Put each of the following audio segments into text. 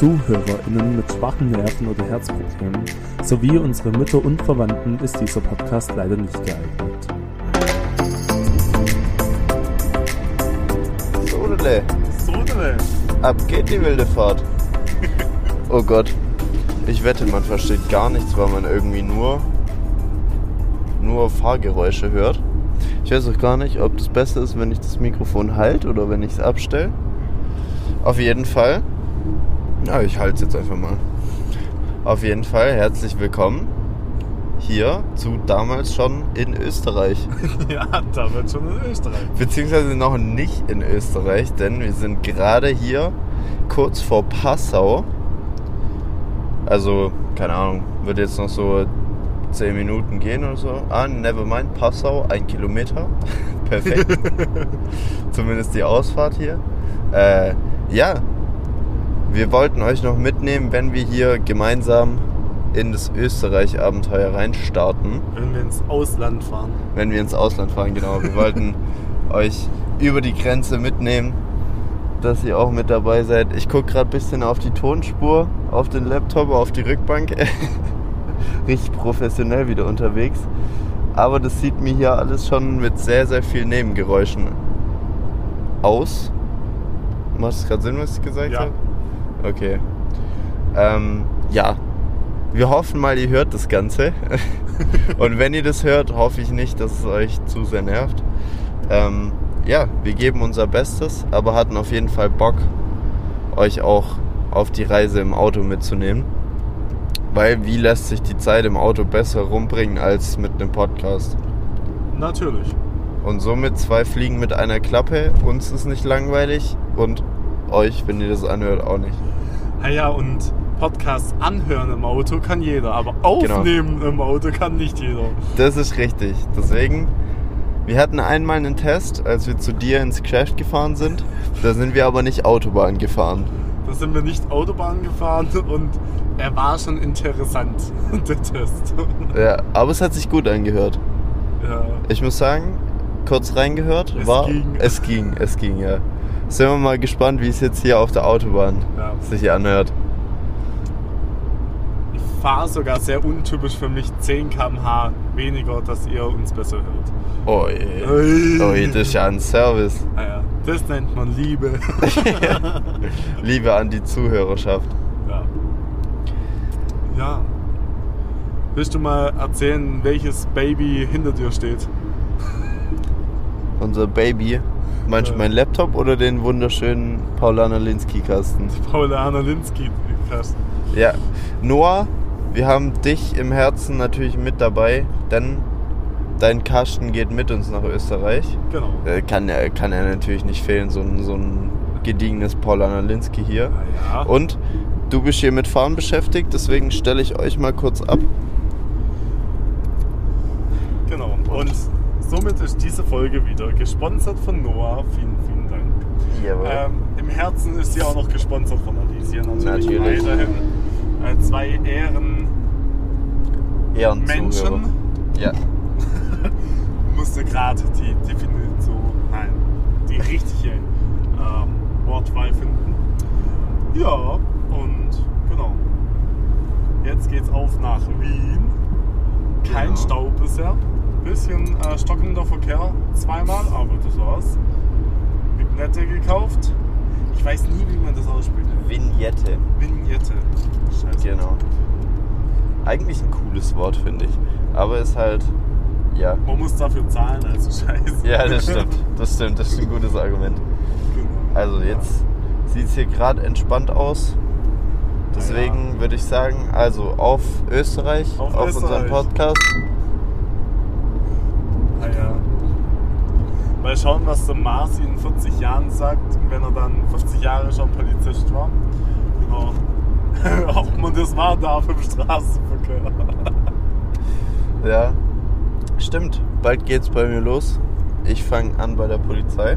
ZuhörerInnen mit schwachen Nerven oder Herzproblemen sowie unsere Mütter und Verwandten ist dieser Podcast leider nicht geeignet. Sodele, Sodele. ab geht die wilde Fahrt. Oh Gott. Ich wette, man versteht gar nichts, weil man irgendwie nur, nur Fahrgeräusche hört. Ich weiß auch gar nicht, ob das besser ist, wenn ich das Mikrofon halte oder wenn ich es abstelle. Auf jeden Fall. Ja, ich halte es jetzt einfach mal. Auf jeden Fall herzlich willkommen hier zu damals schon in Österreich. Ja, da wird schon in Österreich. Beziehungsweise noch nicht in Österreich, denn wir sind gerade hier kurz vor Passau. Also, keine Ahnung, wird jetzt noch so 10 Minuten gehen oder so. Ah, never mind, Passau, ein Kilometer. Perfekt. Zumindest die Ausfahrt hier. Äh, ja, wir wollten euch noch mitnehmen, wenn wir hier gemeinsam in das Österreich-Abenteuer reinstarten Wenn wir ins Ausland fahren. wenn wir ins Ausland fahren, genau. Wir wollten euch über die Grenze mitnehmen, dass ihr auch mit dabei seid. Ich gucke gerade ein bisschen auf die Tonspur, auf den Laptop, auf die Rückbank. Richtig professionell wieder unterwegs. Aber das sieht mir hier alles schon mit sehr, sehr vielen Nebengeräuschen aus. Macht es gerade Sinn, was ich gesagt Ja. habe? Okay. Ähm, ja. Wir hoffen mal, ihr hört das Ganze. Und wenn ihr das hört, hoffe ich nicht, dass es euch zu sehr nervt. Ähm, ja, wir geben unser Bestes, aber hatten auf jeden Fall Bock, euch auch auf die Reise im Auto mitzunehmen. Weil wie lässt sich die Zeit im Auto besser rumbringen als mit einem Podcast? Natürlich. Und somit zwei Fliegen mit einer Klappe. Uns ist nicht langweilig und euch, wenn ihr das anhört, auch nicht. Ah ja, und Podcast anhören im Auto kann jeder, aber aufnehmen im Auto kann nicht jeder. Das ist richtig. Deswegen, wir hatten einmal einen Test, als wir zu dir ins Geschäft gefahren sind. Da sind wir aber nicht Autobahn gefahren. Da sind wir nicht Autobahn gefahren und er war schon interessant, der Test. Ja, aber es hat sich gut angehört. Ja. Ich muss sagen, kurz reingehört, Es war ging. es ging, es ging, ja. Sind wir mal gespannt, wie es jetzt hier auf der Autobahn Ja. sich anhört. Ich fahre sogar sehr untypisch für mich 10 km/h weniger, dass ihr uns besser hört. Oi. Ui. Oi, das ist ja ein Service. Ah ja, das nennt man Liebe. Liebe an die Zuhörerschaft. ja. ja. Willst du mal erzählen, welches Baby hinter dir steht? Unser Baby. Meinst du Ja. mein Laptop oder den wunderschönen Paulana Linsky-Kasten? Paulana Linsky. Kasten. Ja, Noah, wir haben dich im Herzen natürlich mit dabei, denn dein Kasten geht mit uns nach Österreich. Genau. Äh, Kann, kann ja natürlich nicht fehlen, so ein, so ein gediegenes Paul Analinski hier. Ah ja. Und du bist hier mit Fahren beschäftigt, deswegen stelle ich euch mal kurz ab. Genau. Und somit ist diese Folge wieder gesponsert von Noah. Vielen, vielen Dank. Ähm, Im Herzen ist sie auch noch gesponsert von Alicia natürlich. Natürlich. Weiterhin äh, zwei Ehren. Menschen. Ja. musste gerade die Definition, nein, die richtige ähm, Wortwahl finden. Ja, und genau. Jetzt geht's auf nach Wien. Kein Genau. Stau bisher. Bisschen äh, stockender Verkehr zweimal, aber das war's. Vignette gekauft. Ich weiß nie, wie man das ausspricht. Vignette. Vignette. Scheiße. Genau. Eigentlich ein cooles Wort, finde ich. Aber ist halt, ja. Man muss dafür zahlen, also scheiße. Ja, das stimmt. Das stimmt. Das ist ein gutes Argument. Genau. Also jetzt sieht es hier gerade entspannt aus. Deswegen würde ich sagen, also auf Österreich, Auf auf, unseren Österreich. Podcast. Ah ja. Mal schauen, was der Marci in 40 Jahren sagt, wenn er dann 50 Jahre schon Polizist war. Genau. Ob man das machen darf im Straßenverkehr. Ja, stimmt. Bald geht's bei mir los. Ich fange an bei der Polizei.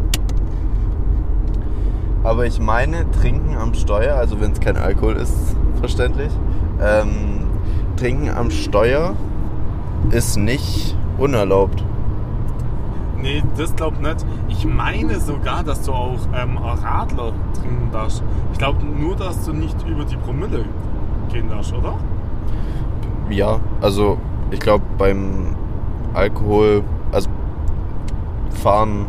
Aber ich meine, trinken am Steuer, also wenn es kein Alkohol ist, verständlich. Ähm, trinken am Steuer ist nicht unerlaubt. Nee, das glaub nicht. Ich meine sogar, dass du auch ähm, Radler trinken darfst. Ich glaube nur, dass du nicht über die Promille gehen darfst, oder? Ja, also ich glaube beim Alkohol, also fahren,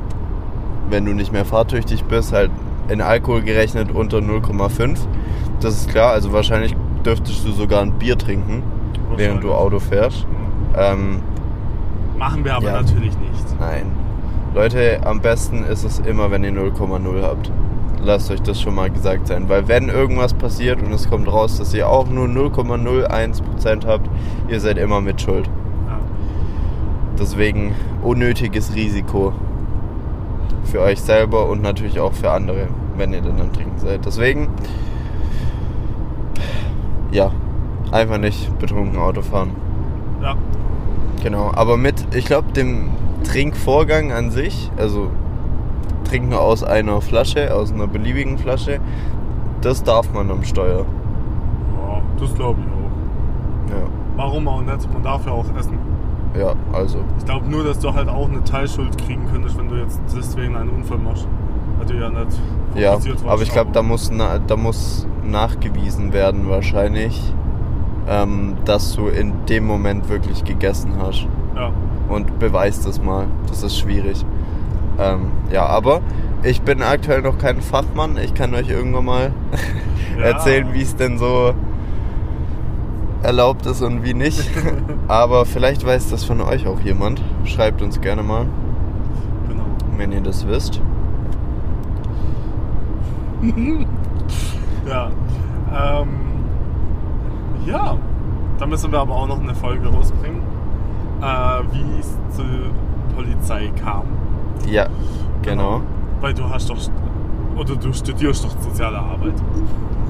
wenn du nicht mehr fahrtüchtig bist, halt in Alkohol gerechnet unter 0,5. Das ist klar, also wahrscheinlich dürftest du sogar ein Bier trinken, während du Auto fährst. Ähm, Machen wir aber Ja. natürlich nicht. nein. Leute, am besten ist es immer, wenn ihr 0,0 habt. Lasst euch das schon mal gesagt sein. Weil wenn irgendwas passiert und es kommt raus, dass ihr auch nur 0,01% habt, ihr seid immer mit Schuld. Ja. Deswegen unnötiges Risiko für euch selber und natürlich auch für andere, wenn ihr dann am Trinken seid. Deswegen, ja, einfach nicht betrunken Auto fahren. ja. Genau, aber mit, ich glaube, dem Trinkvorgang an sich, also trinken aus einer Flasche, aus einer beliebigen Flasche, das darf man am Steuer. ja das glaube ich auch. Ja, Warum auch nicht? Man darf ja auch essen. ja also, Ich glaube nur, dass du halt auch eine Teilschuld kriegen könntest, wenn du jetzt deswegen einen Unfall machst. Weil du ja nicht ja, warst, aber ich glaube, da muss, na, da muss nachgewiesen werden wahrscheinlich, ähm, dass du in dem Moment wirklich gegessen hast. Ja. Und beweist es mal. Das ist schwierig. Ähm, ja, aber ich bin aktuell noch kein Fachmann. Ich kann euch irgendwann mal Ja. erzählen, wie es denn so erlaubt ist und wie nicht. aber vielleicht weiß das von euch auch jemand. Schreibt uns gerne mal, Genau. wenn ihr das wisst. Ja. Ähm, ja. Da müssen wir aber auch noch eine Folge rausbringen, wie es zur Polizei kam. Ja, genau. Weil du hast doch. Oder du studierst doch soziale Arbeit.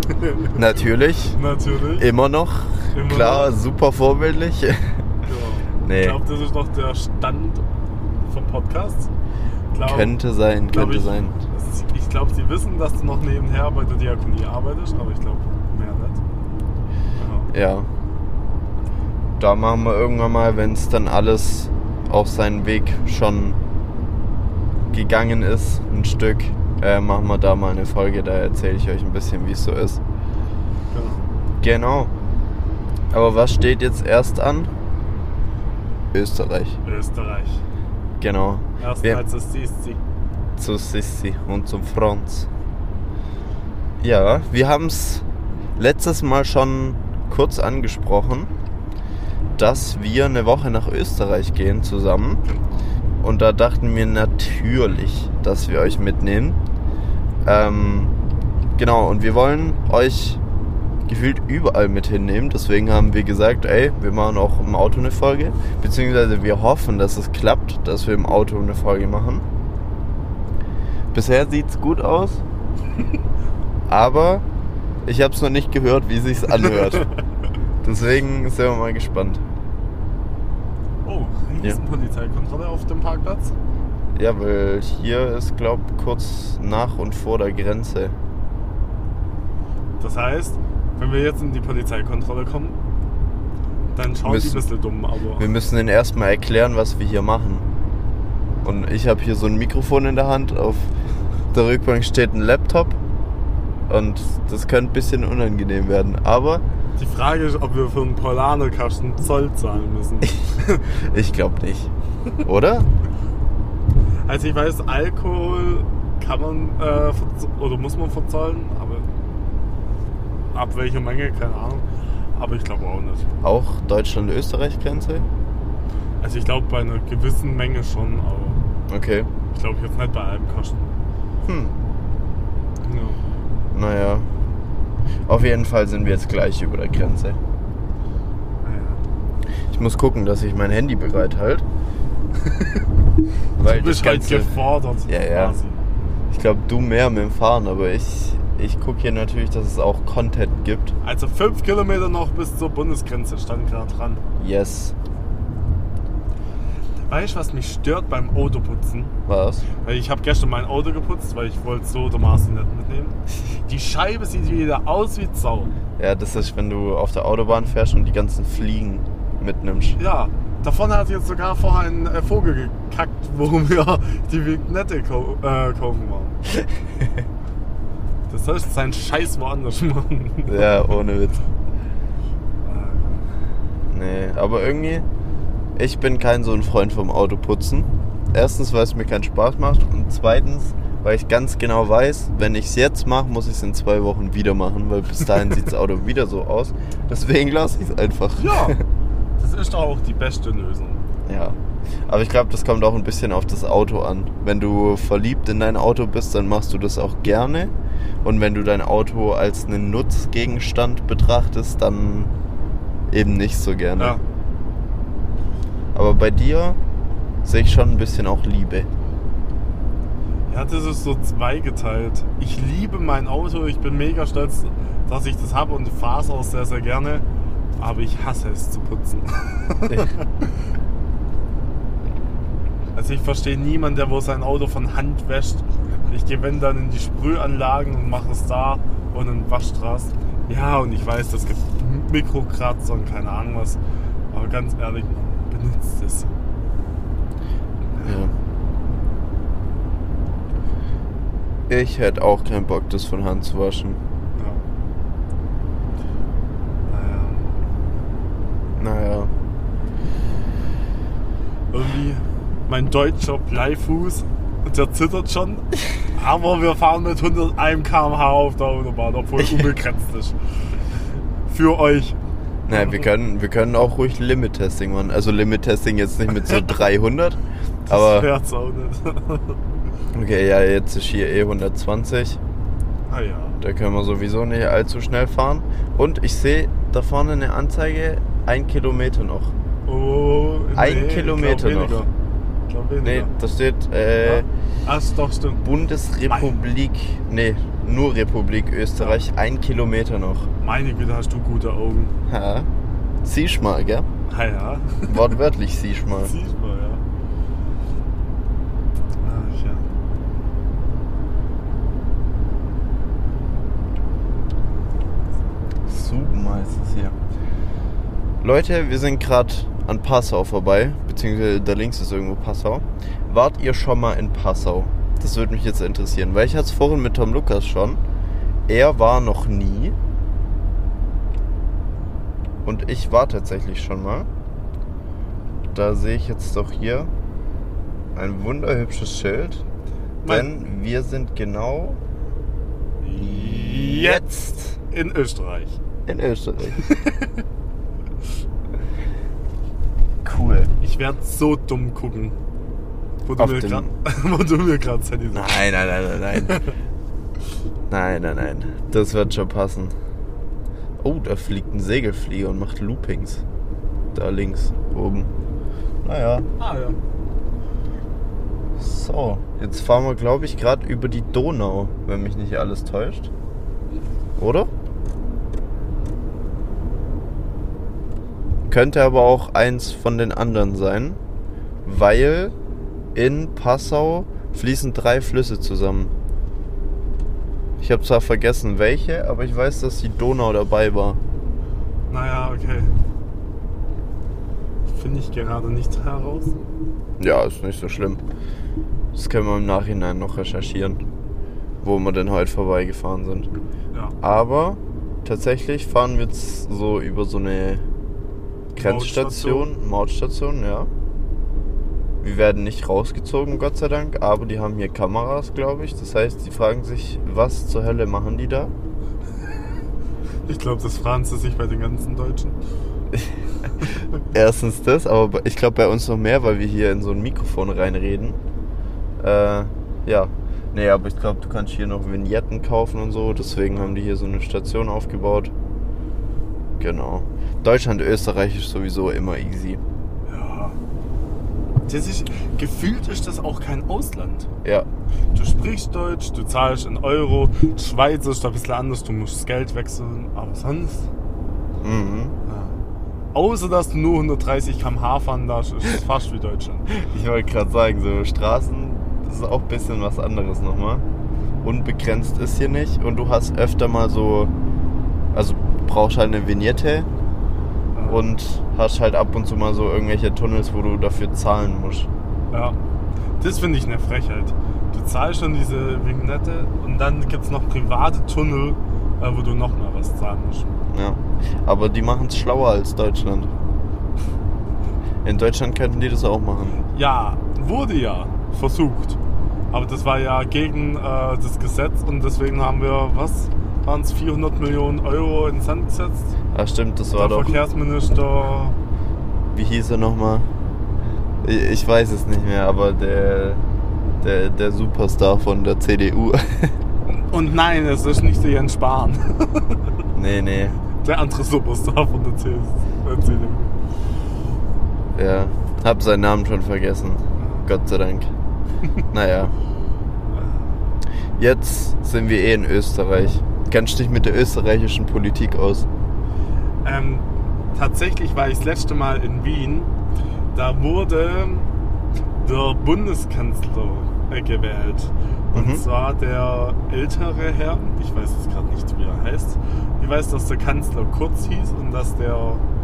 Natürlich. Natürlich. Immer noch. Immer Klar, noch. super vorbildlich. Ja. Nee. Ich glaube, das ist noch der Stand vom Podcast. Glaub, könnte sein, könnte ich, sein. Ich glaube, sie wissen, dass du noch nebenher bei der Diakonie arbeitest, aber ich glaube, mehr nicht. Genau. Ja. Da machen wir irgendwann mal, wenn es dann alles auf seinen Weg schon gegangen ist, ein Stück, äh, machen wir da mal eine Folge. Da erzähle ich euch ein bisschen, wie es so ist. Genau. Genau. Aber was steht jetzt erst an? Österreich. Österreich. Genau. Erst Wir- als es siehst sie. Zu Sissi und zum Franz. Ja, wir haben es letztes Mal schon kurz angesprochen, dass wir eine Woche nach Österreich gehen zusammen. Und da dachten wir natürlich, dass wir euch mitnehmen. Ähm, genau, und wir wollen euch gefühlt überall mit hinnehmen. Deswegen haben wir gesagt, ey, wir machen auch im Auto eine Folge. Beziehungsweise wir hoffen, dass es klappt, dass wir im Auto eine Folge machen. Bisher sieht's gut aus. Aber ich habe es noch nicht gehört, wie sich's anhört. Deswegen sind wir mal gespannt. Oh, Riesenpolizeikontrolle auf dem Parkplatz. Ja, weil hier ist, glaub, kurz nach und vor der Grenze. Das heißt, wenn wir jetzt in die Polizeikontrolle kommen, dann schauen die Müssen- ein bisschen dumm, aber. Wir müssen ihnen erstmal erklären, was wir hier machen. Und ich habe hier so ein Mikrofon in der Hand. Auf der Rückbank steht ein Laptop. Und das könnte ein bisschen unangenehm werden. Aber Die Frage ist, ob wir für einen Polanerkasten Zoll zahlen müssen. ich glaube nicht. Oder? Also ich weiß, Alkohol kann man äh, oder muss man verzollen, aber ab welcher Menge, keine Ahnung. Aber ich glaube auch nicht. Auch Deutschland-Österreich-Grenze? Also ich glaube bei einer gewissen Menge schon, aber Okay. ich glaube jetzt nicht bei allem Kasten. Hm. Ja. Naja. Auf jeden Fall sind wir jetzt gleich über der Grenze. Naja. Ich muss gucken, dass ich mein Handy bereit halte. Du bist halt gefordert. Ja, ja. Quasi. ich glaube, du mehr mit dem Fahren, aber ich, ich gucke hier natürlich, dass es auch Content gibt. Also fünf Kilometer noch bis zur Bundesgrenze stand gerade dran. Yes. Weißt du, was mich stört beim Autoputzen? Was? Weil ich habe gestern mein Auto geputzt, weil ich wollte so der Marcel nicht mitnehmen. Die Scheibe sieht wieder aus wie Sau. Ja, das ist, wenn du auf der Autobahn fährst und die ganzen Fliegen mitnimmst. Ja, Da vorne hat jetzt sogar vorher ein äh, Vogel gekackt, worum wir die Vignette kau äh, kaufen waren. Das soll seinen Scheiß woanders machen. Ja, ohne Witz. Nee, aber irgendwie, ich bin kein so ein Freund vom Autoputzen. Erstens, weil es mir keinen Spaß macht und zweitens, weil ich ganz genau weiß, wenn ich es jetzt mache, muss ich es in zwei Wochen wieder machen, weil bis dahin sieht das Auto wieder so aus. Deswegen lasse ich es einfach. Ja, das ist auch die beste Lösung. Ja. Aber ich glaube, das kommt auch ein bisschen auf das Auto an. Wenn du verliebt in dein Auto bist, dann machst du das auch gerne. Und wenn du dein Auto als einen Nutzgegenstand betrachtest, dann eben nicht so gerne. Ja. Aber bei dir sehe ich schon ein bisschen auch Liebe. Ja, das ist so zweigeteilt. Ich liebe mein Auto, ich bin mega stolz, dass ich das habe und fahre es auch sehr, sehr gerne. Aber ich hasse es zu putzen. Also ich verstehe niemanden, der wo sein Auto von Hand wäscht. Ich gehe wenn dann in die Sprühanlagen und mache es da und in Waschstraße. Ja, und ich weiß, das gibt Mikrokratzer und keine Ahnung was. Aber ganz ehrlich, benutzt es. Ja. Ich hätte auch keinen Bock, das von Hand zu waschen. Ja. Naja. Naja. irgendwie mein deutscher Bleifuß, der zittert schon. Aber wir fahren mit 101 km/h auf der Autobahn, obwohl unbegrenzt ist. Für euch. Naja, wir können, wir können auch ruhig Limit-Testing machen. Also Limit-Testing jetzt nicht mit so 300, Das aber fährt's auch nicht. okay, ja, jetzt ist hier eh 120. ah ja. Da können wir sowieso nicht allzu schnell fahren. Und ich sehe da vorne eine Anzeige, ein Kilometer noch. Oh, Ein ich Kilometer noch. weniger. Ich glaub weniger. Nee, da steht äh, Ja. Ist doch stimmt. Bundesrepublik, nee, nur Republik Österreich, ein Kilometer noch. Meine Güte, hast du gute Augen. Ha. Siehst mal, gell? Ah ja. Wortwörtlich siehst mal. Siehst mal, ja. Ach ja. Super ist es hier. Leute, wir sind gerade an Passau vorbei, beziehungsweise da links ist irgendwo Passau. Wart ihr schon mal in Passau? Das würde mich jetzt interessieren, weil ich hatte es vorhin mit Tom Lukas schon. Er war noch nie. Und ich war tatsächlich schon mal. Da sehe ich jetzt doch hier ein wunderhübsches Schild. Denn wir sind genau Jetzt in Österreich. in Österreich. cool. Ich werde so dumm gucken. Wo du mir grad- wo du mir gerade Sandy sagst. Nein, nein, nein, nein, nein. nein, nein, nein. Das wird schon passen. Oh, da fliegt ein Segelflieger und macht Loopings. Da links, oben. Naja, Ah ja. so. Jetzt fahren wir, glaube ich, gerade über die Donau, wenn mich nicht alles täuscht. Oder? Könnte aber auch eins von den anderen sein, weil in Passau fließen drei Flüsse zusammen. Ich habe zwar vergessen welche, aber ich weiß, dass die Donau dabei war. Naja, okay. Finde ich gerade nicht heraus. Ja, ist nicht so schlimm. Das können wir im Nachhinein noch recherchieren, wo wir denn heute vorbeigefahren sind. Ja. Aber tatsächlich fahren wir jetzt so über so eine Grenzstation, Mautstation, ja. Wir werden nicht rausgezogen, Gott sei Dank, aber die haben hier Kameras, glaube ich. Das heißt, die fragen sich, was zur Hölle machen die da? Ich glaube, das fragen sie sich bei den ganzen Deutschen. Erstens das, aber ich glaube bei uns noch mehr, weil wir hier in so ein Mikrofon reinreden. Äh, ja. Nee, aber ich glaube, du kannst hier noch Vignetten kaufen und so, deswegen haben die hier so eine Station aufgebaut. Genau. Deutschland, Österreich ist sowieso immer easy. Ja. Das ist, gefühlt ist das auch kein Ausland. Ja. Du sprichst Deutsch, du zahlst in Euro. Schweiz ist da ein bisschen anders, du musst das Geld wechseln. Aber sonst. Mhm. Ja. Außer dass du nur 130 km/h fahren darfst, ist es fast wie Deutschland. Ich wollte gerade sagen, so Straßen, das ist auch ein bisschen was anderes nochmal. Unbegrenzt ist hier nicht und du hast öfter mal so, also brauchst halt eine Vignette und hast halt ab und zu mal so irgendwelche Tunnels, wo du dafür zahlen musst. Ja. Das finde ich eine Frechheit. Du zahlst schon diese Vignette und dann gibt es noch private Tunnel, äh, wo du noch mal was zahlen musst. Ja. Aber die machen es schlauer als Deutschland. In Deutschland könnten die das auch machen. Ja, wurde ja versucht. Aber das war ja gegen äh, das Gesetz und deswegen haben wir, was waren es, 400 Millionen Euro ins Sand gesetzt? Ah, stimmt, das war Der doch. Verkehrsminister, Wie hieß er nochmal? Ich ich weiß es nicht mehr, aber der, der, der Superstar von der CDU. und nein, es ist nicht der Jens Spahn, nee, nee. der andere Superstar von der CDU. Ja. Hab seinen Namen schon vergessen. Gott sei Dank. naja. Jetzt sind wir eh in Österreich. Kennst dich mit der österreichischen Politik aus? Ähm, tatsächlich war ich das letzte Mal in Wien. Da wurde der Bundeskanzler äh, gewählt. Und Mhm. zwar der ältere Herr, ich weiß jetzt gerade nicht, wie er heißt. Ich weiß, dass der Kanzler Kurz hieß und dass der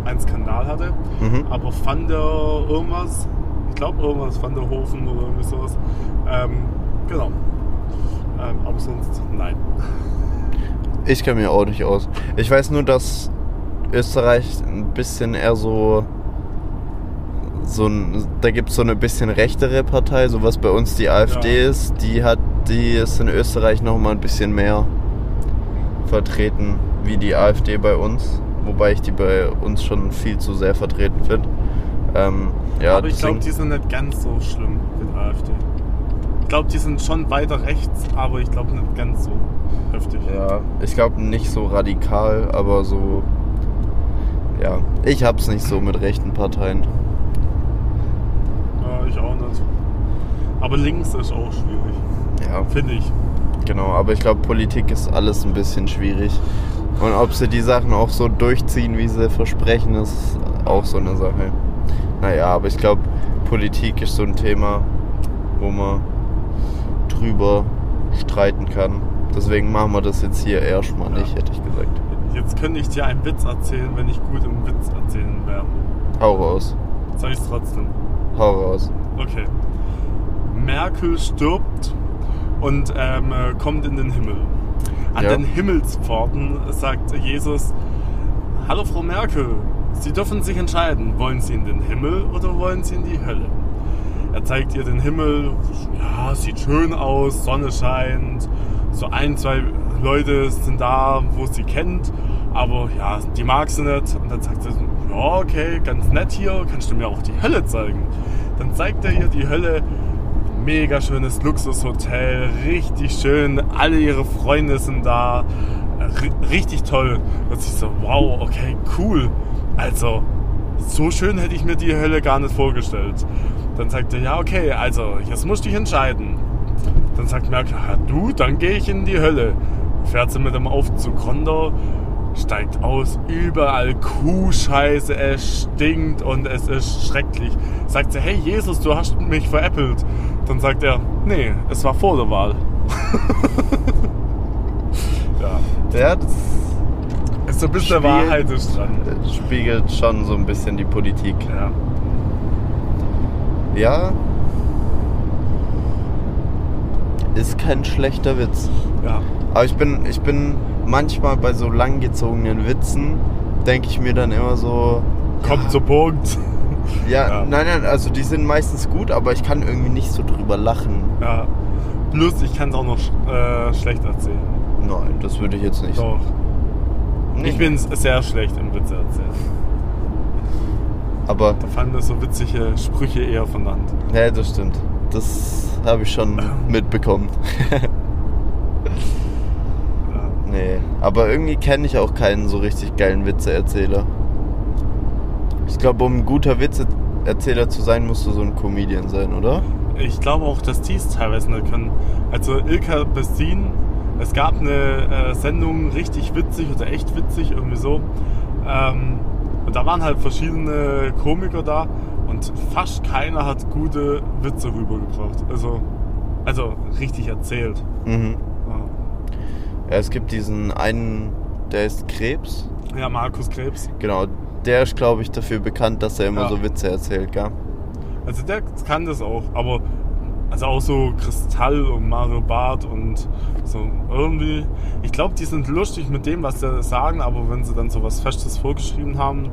einen Skandal hatte. Mhm. Aber Van der irgendwas, ich glaube irgendwas Van der Hofen oder irgendwie sowas. Ähm, genau. Ähm, aber sonst nein. Ich kenne mich auch nicht aus. Ich weiß nur, dass Österreich ein bisschen eher so. so ein, da gibt es so eine bisschen rechtere Partei, so was bei uns die AfD Ja. ist. Die hat, die ist in Österreich noch mal ein bisschen mehr vertreten wie die AfD bei uns. Wobei ich die bei uns schon viel zu sehr vertreten finde. Ähm, ja, aber ich glaube, die sind nicht ganz so schlimm mit AfD. Ich glaube, die sind schon weiter rechts, aber ich glaube nicht ganz so heftig. Ja, ich glaube nicht so radikal, aber so. Ja, ich hab's nicht so mit rechten Parteien. Ja, ich auch nicht. Aber links ist auch schwierig, Ja, finde ich. genau, aber ich glaube, Politik ist alles ein bisschen schwierig. Und ob sie die Sachen auch so durchziehen, wie sie versprechen, ist auch so eine Sache. Naja, aber ich glaube, Politik ist so ein Thema, wo man drüber streiten kann. Deswegen machen wir das jetzt hier erstmal Ja. nicht, hätte ich gesagt. Jetzt könnte ich dir einen Witz erzählen, wenn ich gut im Witz erzählen wäre. Hau raus. Sag ich's trotzdem. Hau raus. Okay. Merkel stirbt und ähm, äh, kommt in den Himmel. An Ja. den Himmelspforten sagt Jesus: Hallo Frau Merkel, Sie dürfen sich entscheiden, wollen Sie in den Himmel oder wollen Sie in die Hölle? Er zeigt ihr den Himmel, ja, sieht schön aus, Sonne scheint, so ein, zwei Leute sind da, wo sie kennt, aber ja, die mag sie nicht. Und dann sagt sie, ja, okay, ganz nett hier, kannst du mir auch die Hölle zeigen? Dann zeigt er ihr die Hölle, mega schönes Luxushotel, richtig schön, alle ihre Freunde sind da, R richtig toll. Und sie so, wow, okay, cool. Also, so schön hätte ich mir die Hölle gar nicht vorgestellt. Dann sagt er, ja, okay, also, jetzt musst du dich entscheiden. Dann sagt Merkel, ja, du, dann gehe ich in die Hölle. Fährt sie mit dem Aufzug runter, steigt aus, überall Kuhscheiße, es stinkt und es ist schrecklich. Sagt sie, hey Jesus, du hast mich veräppelt. Dann sagt er, nee, es war vor der Wahl. ja, das ist so ein bisschen Wahrheit ist dran. spiegelt schon so ein bisschen die Politik. Ja. Ja. Ist kein schlechter Witz. Ja. Aber ich bin, ich bin manchmal bei so langgezogenen Witzen, denke ich mir dann immer so. Kommt ja, zum Punkt. Ja, Ja. nein, nein, also die sind meistens gut, aber ich kann irgendwie nicht so drüber lachen. Ja. Plus, ich kann es auch noch äh, schlecht erzählen. Nein, das würde ich jetzt nicht Doch. Nee. Ich bin sehr schlecht im Witze erzählen. Aber, Da fallen mir so witzige Sprüche eher von der Hand. ja, das stimmt. Das habe ich schon mitbekommen. Ja. Nee, aber irgendwie kenne ich auch keinen so richtig geilen Witzeerzähler. Ich glaube, um ein guter Witzeerzähler zu sein, musst du so ein Comedian sein, oder? Ich glaube auch, dass die es teilweise nicht können. Also Ilka Bessin, es gab eine äh, Sendung, richtig witzig oder echt witzig, irgendwie so. Ähm, und da waren halt verschiedene Komiker da und fast keiner hat gute Witze rübergebracht. Also, also richtig erzählt. Mhm. Ja. Ja, es gibt diesen einen, der ist Krebs. Ja, Markus Krebs. Genau, der ist, glaube ich, dafür bekannt, dass er immer Ja. so Witze erzählt, gell? Also der kann das auch, aber also auch so Kristall und Mario Barth und so irgendwie. Ich glaube, die sind lustig mit dem, was sie sagen, aber wenn sie dann so was Festes vorgeschrieben haben,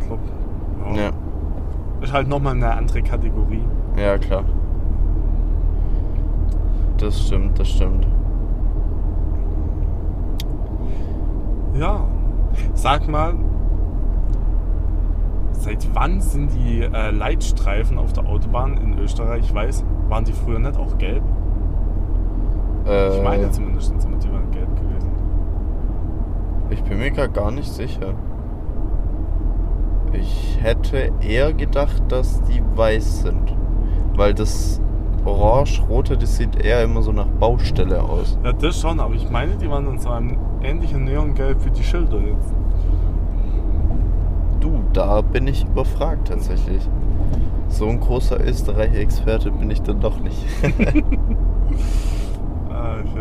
ich glaube, ja, Ja, ist halt nochmal eine andere Kategorie. ja, klar. Das stimmt, das stimmt. Ja. Sag mal, seit wann sind die äh, Leitstreifen auf der Autobahn in Österreich? Ich weiß, waren die früher nicht auch gelb? Äh, Ich meine zumindest, sind die waren gelb gewesen. Ich bin mir gar nicht sicher. Ich hätte eher gedacht, dass die weiß sind. Weil das orange-rote, das sieht eher immer so nach Baustelle aus. Ja, das schon, aber ich meine, die waren in so einem ähnlichen Neongelb wie die Schilder jetzt. Du, da bin ich überfragt tatsächlich. So ein großer Österreich-Experte bin ich dann doch nicht. Ich, äh,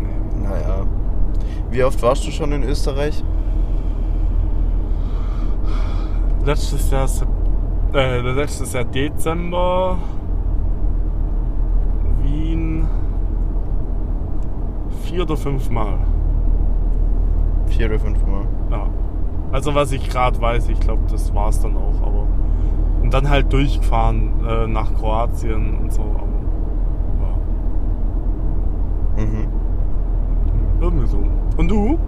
nee. naja. Wie oft warst du schon in Österreich? Letztes Jahr, äh, letztes Jahr Dezember, Wien, vier oder fünf Mal. Vier oder fünf Mal. Ja. Also was ich gerade weiß, ich glaube, das war es dann auch, aber. Und dann halt durchgefahren äh, nach Kroatien und so, aber. Ja. Mhm. Irgendwie so. Und du?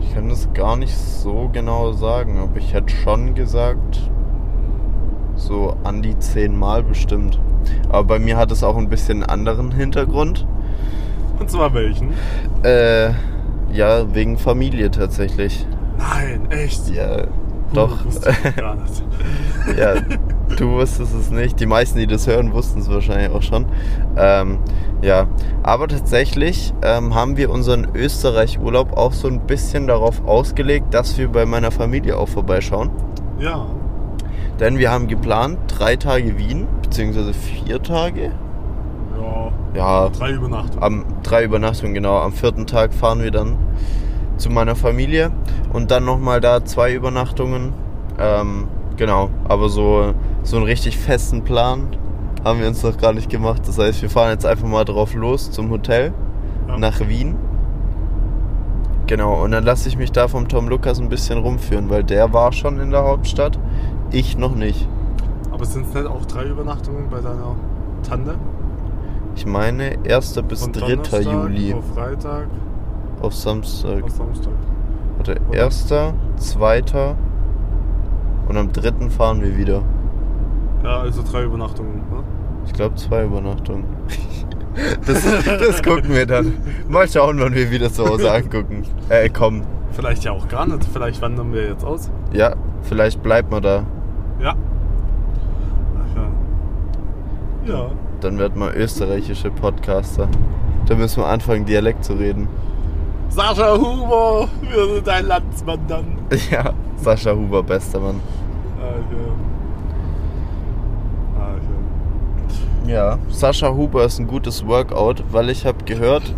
Ich kann das gar nicht so genau sagen, aber ich hätte schon gesagt, so an die zehn Mal bestimmt. Aber bei mir hat es auch ein bisschen einen anderen Hintergrund. Und zwar welchen? Äh, ja, wegen Familie tatsächlich. Nein, echt? Ja, doch. gar nicht. ja, du wusstest es nicht. Die meisten, die das hören, wussten es wahrscheinlich auch schon. Ähm, ja, aber tatsächlich ähm, haben wir unseren Österreich-Urlaub auch so ein bisschen darauf ausgelegt, dass wir bei meiner Familie auch vorbeischauen. Ja. Denn wir haben geplant, drei Tage Wien, beziehungsweise vier Tage. Ja. Ja, Drei Übernachtungen. am drei Übernachtungen, genau. Am vierten Tag fahren wir dann zu meiner Familie und dann nochmal da zwei Übernachtungen. Ähm, genau, aber so, so einen richtig festen Plan haben wir uns noch gar nicht gemacht. Das heißt, wir fahren jetzt einfach mal drauf los zum Hotel Ja. nach Wien. Genau, und dann lasse ich mich da vom Tom Lukas ein bisschen rumführen, weil der war schon in der Hauptstadt, ich noch nicht. Aber sind es nicht auch drei Übernachtungen bei deiner Tante? Ich meine 1. bis Von 3. Donnerstag Juli Freitag, auf Samstag. auf Samstag. Warte, Oder? erster, zweiter und am dritten fahren wir wieder. Ja, also drei Übernachtungen. Ne? Ich glaube zwei Übernachtungen. Das, das gucken wir dann. Mal schauen, wann wir wieder zu Hause angucken. Äh, komm. Vielleicht ja auch gar nicht. Vielleicht wandern wir jetzt aus. Ja, vielleicht bleibt man da. Ja. Ach ja. Ja. Dann wird man österreichische Podcaster. Da müssen wir anfangen, Dialekt zu reden. Sascha Huber, wir sind ein Landsmann dann. Ja, Sascha Huber, bester Mann. Ach ja. Ach ja. Ja, Sascha Huber ist ein gutes Workout, weil ich habe gehört,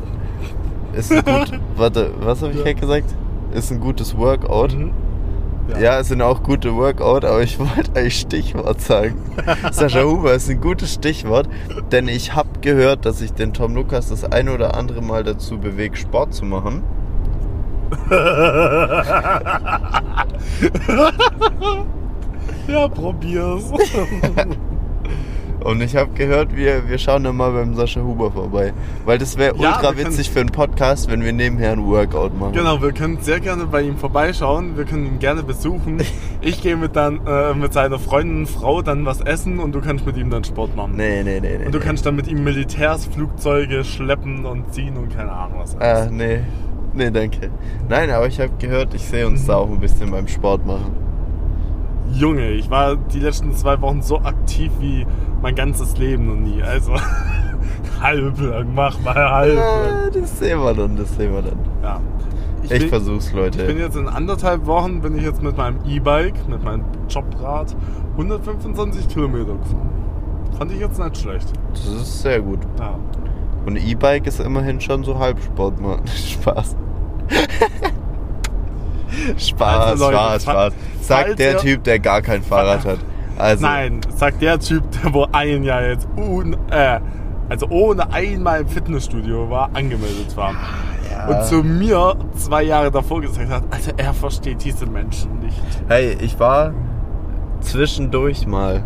ist ein gut. warte, was habe ich Ja. gesagt? Ist ein gutes Workout. Mhm. Ja. es sind auch gute Workout, aber ich wollte eigentlich Stichwort sagen. Sascha Huber ist ein gutes Stichwort, denn ich habe gehört, dass ich den Tom Lukas das eine oder andere Mal dazu bewegt, Sport zu machen. Ja, probier's. Und ich habe gehört, wir, wir schauen dann mal beim Sascha Huber vorbei. Weil das wäre Ja, ultra wir können- witzig für einen Podcast, wenn wir nebenher ein Workout machen. genau, wir können sehr gerne bei ihm vorbeischauen. Wir können ihn gerne besuchen. Ich gehe mit, dann, äh, mit seiner Freundin, Frau dann was essen und du kannst mit ihm dann Sport machen. Nee, nee, nee, nee. Und du nee. kannst dann mit ihm Militärs, Flugzeuge schleppen und ziehen und keine Ahnung was. Ah, alles. nee. Nee, danke. Nein, aber ich habe gehört, ich sehe uns da auch ein bisschen beim Sport machen. Junge, ich war die letzten zwei Wochen so aktiv wie mein ganzes Leben noch nie. Also halblang, mach mal halblang. Ah, das sehen wir dann, das sehen wir dann. Ja. Ich, bin, versuch's, Leute. Ich bin jetzt in anderthalb Wochen bin ich jetzt mit meinem E-Bike, mit meinem Jobrad 125 Kilometer gefahren. Fand ich jetzt nicht schlecht. das ist sehr gut. Ja. Und E-Bike ist immerhin schon so Halbsport, Mann. Spaß. Spaß, Also, Leute, Spaß, Spaß. Sagt der Typ, der gar kein Fahrrad hat. Also, Nein, sagt der Typ, der wo ein Jahr jetzt un, äh, also ohne einmal im Fitnessstudio war, angemeldet war. ja. Und zu mir zwei Jahre davor gesagt hat, also er versteht diese Menschen nicht. Hey, ich war zwischendurch mal,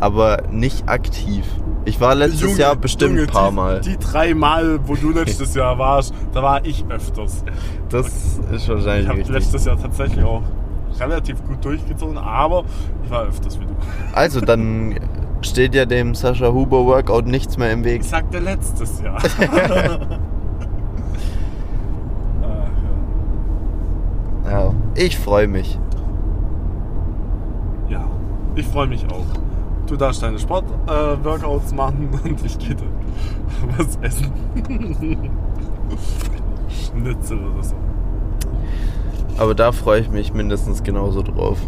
aber nicht aktiv. Ich war letztes Junge, Jahr bestimmt Junge, ein paar die, Mal. Die drei Mal, wo du letztes Jahr warst, da war ich öfters. Das ist Ich wahrscheinlich habe richtig. letztes Jahr tatsächlich auch relativ gut durchgezogen, aber ich war öfters wie du. Also, dann steht ja dem Sascha Huber Workout nichts mehr im Weg. Ich sagte letztes Jahr. Ach, Ja, ich freue mich. ja. ja, ich freue mich auch. Du darfst deine Sport-Workouts machen und ich gehe dann was essen. Schnitzel oder so. Aber da freue ich mich mindestens genauso drauf.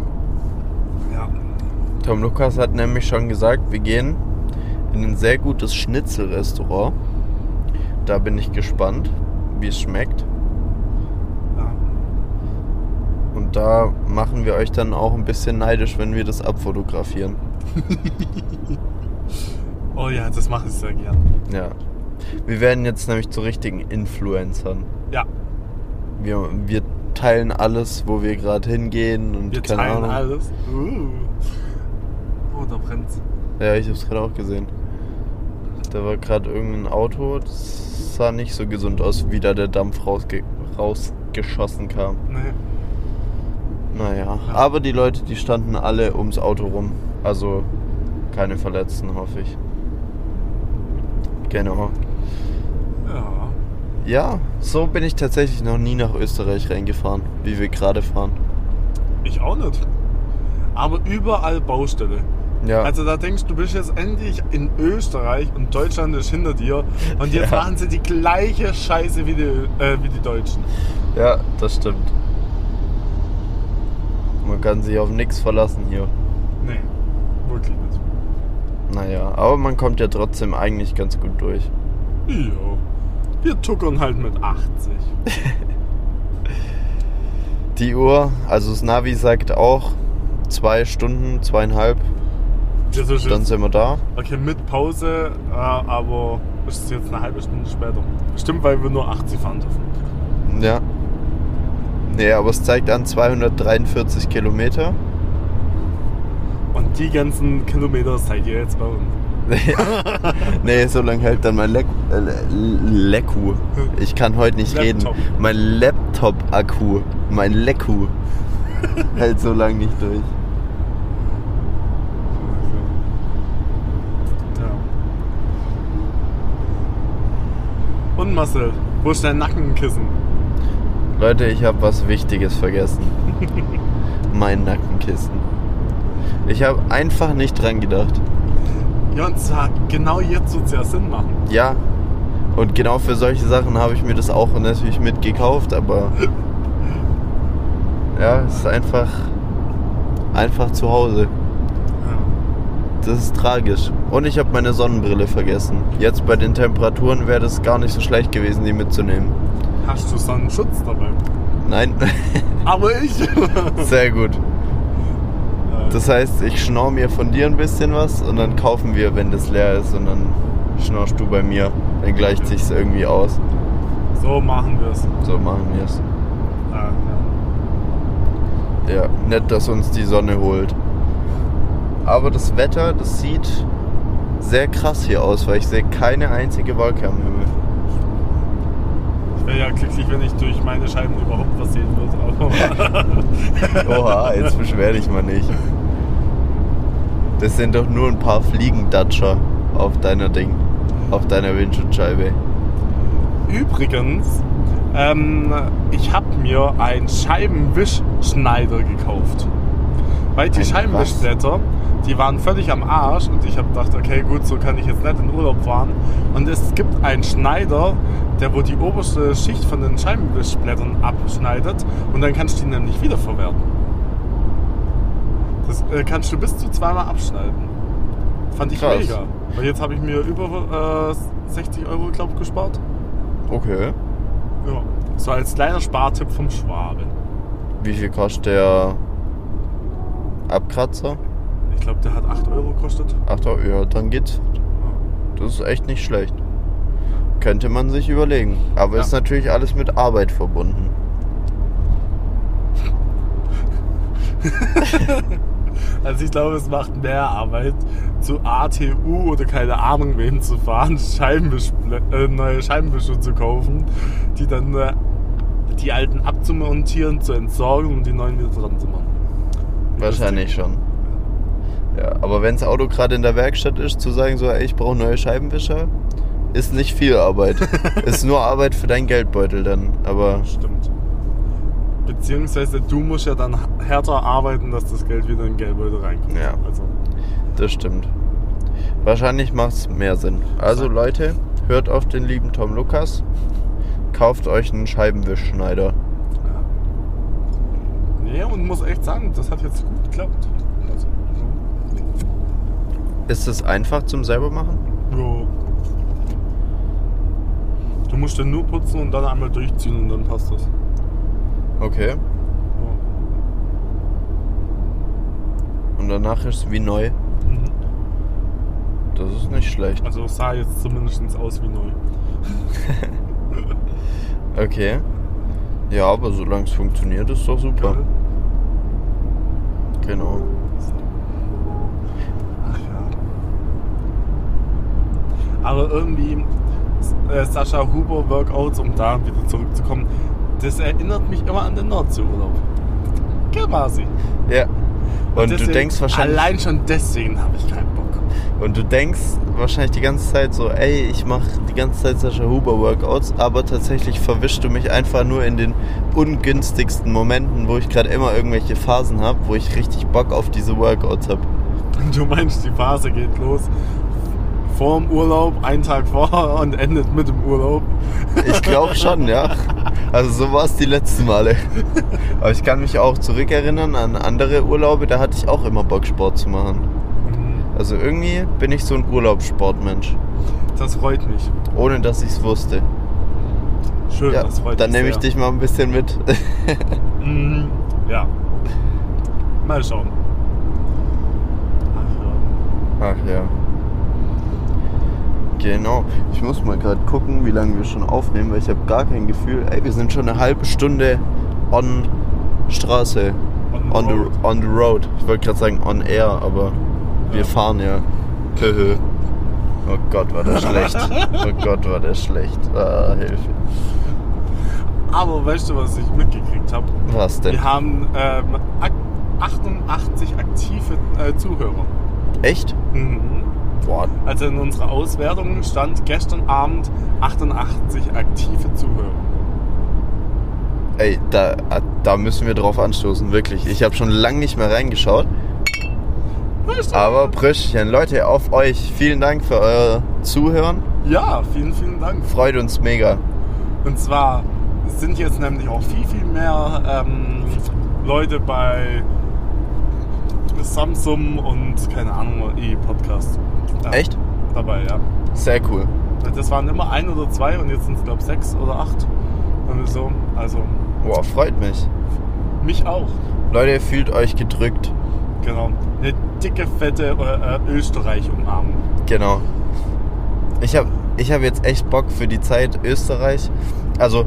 Ja. Tom Lukas hat nämlich schon gesagt, wir gehen in ein sehr gutes Schnitzelrestaurant. Da bin ich gespannt, wie es schmeckt. ja. Und da machen wir euch dann auch ein bisschen neidisch, wenn wir das abfotografieren. Oh ja, das mache ich sehr gern. Ja. Wir werden jetzt nämlich zu richtigen Influencern. Ja, Wir, wir teilen alles, wo wir gerade hingehen und wir keine teilen Ahnung. alles. Uh. Oh, da brennt's. Ja, ich hab's gerade auch gesehen. Da war gerade irgendein Auto, das sah nicht so gesund aus, wie da der Dampf rausge rausgeschossen kam. Nee. Naja, aber die Leute, die standen alle ums Auto rum. Also keine Verletzten, hoffe ich. Genau. Ja. Ja, so bin ich tatsächlich noch nie nach Österreich reingefahren, wie wir gerade fahren. Ich auch nicht. Aber überall Baustelle. Ja, Also da denkst du, bist jetzt endlich in Österreich und Deutschland ist hinter dir und jetzt Ja. machen sie die gleiche Scheiße wie die, äh, wie die Deutschen. ja, das stimmt. Man kann sich auf nichts verlassen hier. Nee, wirklich nicht. Naja, aber man kommt ja trotzdem eigentlich ganz gut durch. Jo. Wir tuckern halt mit 80. Die Uhr, also das Navi sagt auch zwei Stunden, zweieinhalb, Das ist dann jetzt, sind wir da. okay, mit Pause, äh, aber ist es jetzt eine halbe Stunde später. Stimmt, weil wir nur 80 fahren dürfen. Ja. Nee, aber es zeigt an 243 Kilometer. Und die ganzen Kilometer seid ihr jetzt bei uns. nee, so lange hält dann mein Lek äh, Leku. Ich kann heute nicht Laptop. reden. Mein Laptop-Akku, mein Leku hält so lange nicht durch. Und Marcel, wo ist dein Nackenkissen? Leute, ich habe was Wichtiges vergessen. mein Nackenkissen. Ich habe einfach nicht dran gedacht. Ja, und zwar genau jetzt wird es ja Sinn machen. Ja. Und genau für solche Sachen habe ich mir das auch natürlich mitgekauft, aber ja, es ist einfach einfach zu Hause. Das ist tragisch. Und ich habe meine Sonnenbrille vergessen. Jetzt bei den Temperaturen wäre das gar nicht so schlecht gewesen, die mitzunehmen. Hast du Sonnenschutz dabei? Nein, Aber ich. sehr gut. Das heißt, ich schnorr mir von dir ein bisschen was und dann kaufen wir, wenn das leer ist und dann schnorchst du bei mir. Dann gleicht sich's irgendwie aus. so machen wir es. So machen wir es. Ja, Ja, nett, dass uns die Sonne holt. Aber das Wetter, das sieht sehr krass hier aus, weil ich sehe keine einzige Wolke am Himmel. Ich wäre ja glücklich, wenn ich durch meine Scheiben überhaupt was sehen würde. Oha, jetzt beschwer dich mal nicht. Das sind doch nur ein paar Fliegendatscher auf deiner Ding, auf deiner Windschutzscheibe. Übrigens, ähm, ich habe mir einen Scheibenwischschneider gekauft. Weil die Ein Scheibenwischblätter, die waren völlig am Arsch und ich habe gedacht, okay, gut, so kann ich jetzt nicht in Urlaub fahren. Und es gibt einen Schneider, der wo die oberste Schicht von den Scheibenwischblättern abschneidet und dann kannst du die nämlich wiederverwerten. Das äh, kannst du bis zu zweimal abschneiden. Fand ich Krass. mega. Weil jetzt habe ich mir über äh, 60 Euro, glaube ich, gespart. Okay. Ja. So als kleiner Spartipp vom Schwabe. Wie viel kostet der Abkratzer? Ich glaube, der hat 8 Euro gekostet. Ach doch, ja, dann geht's. Das ist echt nicht schlecht. Könnte man sich überlegen. Aber Ja. ist natürlich alles mit Arbeit verbunden. Also ich glaube, es macht mehr Arbeit, zu ATU oder keine Ahnung wem zu fahren, Scheibenwisch, äh, neue Scheibenwischer zu kaufen, die dann äh, die alten abzumontieren, zu entsorgen und die neuen wieder dran zu machen. Wahrscheinlich schon. Ja, aber wenn das Auto gerade in der Werkstatt ist, zu sagen so, ey, ich brauche neue Scheibenwischer, ist nicht viel Arbeit. ist nur Arbeit für deinen Geldbeutel dann. Aber Stimmt. Beziehungsweise du musst ja dann härter arbeiten, dass das Geld wieder in den Geldbeutel reinkommt. Ja. Also, das stimmt. Wahrscheinlich macht es mehr Sinn. Also Leute, hört auf den lieben Tom Lukas. Kauft euch einen Scheibenwischschneider. ja. Nee, und muss echt sagen, das hat jetzt gut geklappt. Also, Ist es einfach zum selber machen? ja. Du musst den nur putzen und dann einmal durchziehen und dann passt das. Okay. Ja. Und danach ist es wie neu. Mhm. Das ist nicht schlecht. Also sah jetzt zumindest aus wie neu. Okay. Ja, aber solange es funktioniert, ist doch super. Genau. Ach ja. Aber irgendwie äh, Sascha Huber Workouts, um da wieder zurückzukommen, das erinnert mich immer an den Nordseeurlaub. Marci? Ja. Und du Deswegen- denkst wahrscheinlich. Allein schon deswegen habe ich keinen Bock. Und du denkst wahrscheinlich die ganze Zeit so, ey, ich mache die ganze Zeit Sascha Huber Workouts, aber tatsächlich verwischst du mich einfach nur in den ungünstigsten Momenten, wo ich gerade immer irgendwelche Phasen habe, wo ich richtig Bock auf diese Workouts habe. Du meinst, die Phase geht los vor dem Urlaub, einen Tag vor und endet mit dem Urlaub. Ich glaube schon, ja. Also so war es die letzten Male. Aber ich kann mich auch zurückerinnern an andere Urlaube, da hatte ich auch immer Bock, Sport zu machen. Also irgendwie bin ich so ein Urlaubssportmensch, Das freut mich. ohne dass ich es wusste. Schön, Ja, das freut dann mich. nehme ich dich mal ein bisschen mit. Mhm. Ja. Mal schauen. Ach ja. Ach ja. Genau. Ich muss mal gerade gucken, wie lange wir schon aufnehmen, weil ich habe gar kein Gefühl. Ey, wir sind schon eine halbe Stunde on Straße. On On the, road. on the road. Ich wollte gerade sagen on air, aber wir Ja. fahren ja. Oh Gott, war das schlecht. Oh Gott, war das schlecht. Ah, Hilfe. Aber weißt du, was ich mitgekriegt habe? Was denn? Wir haben ähm, ak- 88 aktive äh, Zuhörer. Echt? Mhm. Boah, Also in unserer Auswertung stand gestern Abend 88 aktive Zuhörer. ey, da, da müssen wir drauf anstoßen, wirklich. Ich habe schon lange nicht mehr reingeschaut. Du? Aber Brüschchen, Leute, auf euch. Vielen Dank für euer Zuhören. Ja, vielen, vielen Dank. Freut uns mega. Und zwar sind jetzt nämlich auch viel, viel mehr ähm, Leute bei Samsung und keine Ahnung, E-Podcast. Ja, Echt? Dabei, ja. Sehr cool. Das waren immer ein oder zwei und jetzt sind es, glaube ich, sechs oder acht. Irgendwie so. Also, Boah, freut mich. mich auch. Leute, fühlt euch gedrückt. Genau. Eine dicke, fette äh, Österreich-Umarmung. Genau. Ich habe ich hab jetzt echt Bock für die Zeit Österreich. Also,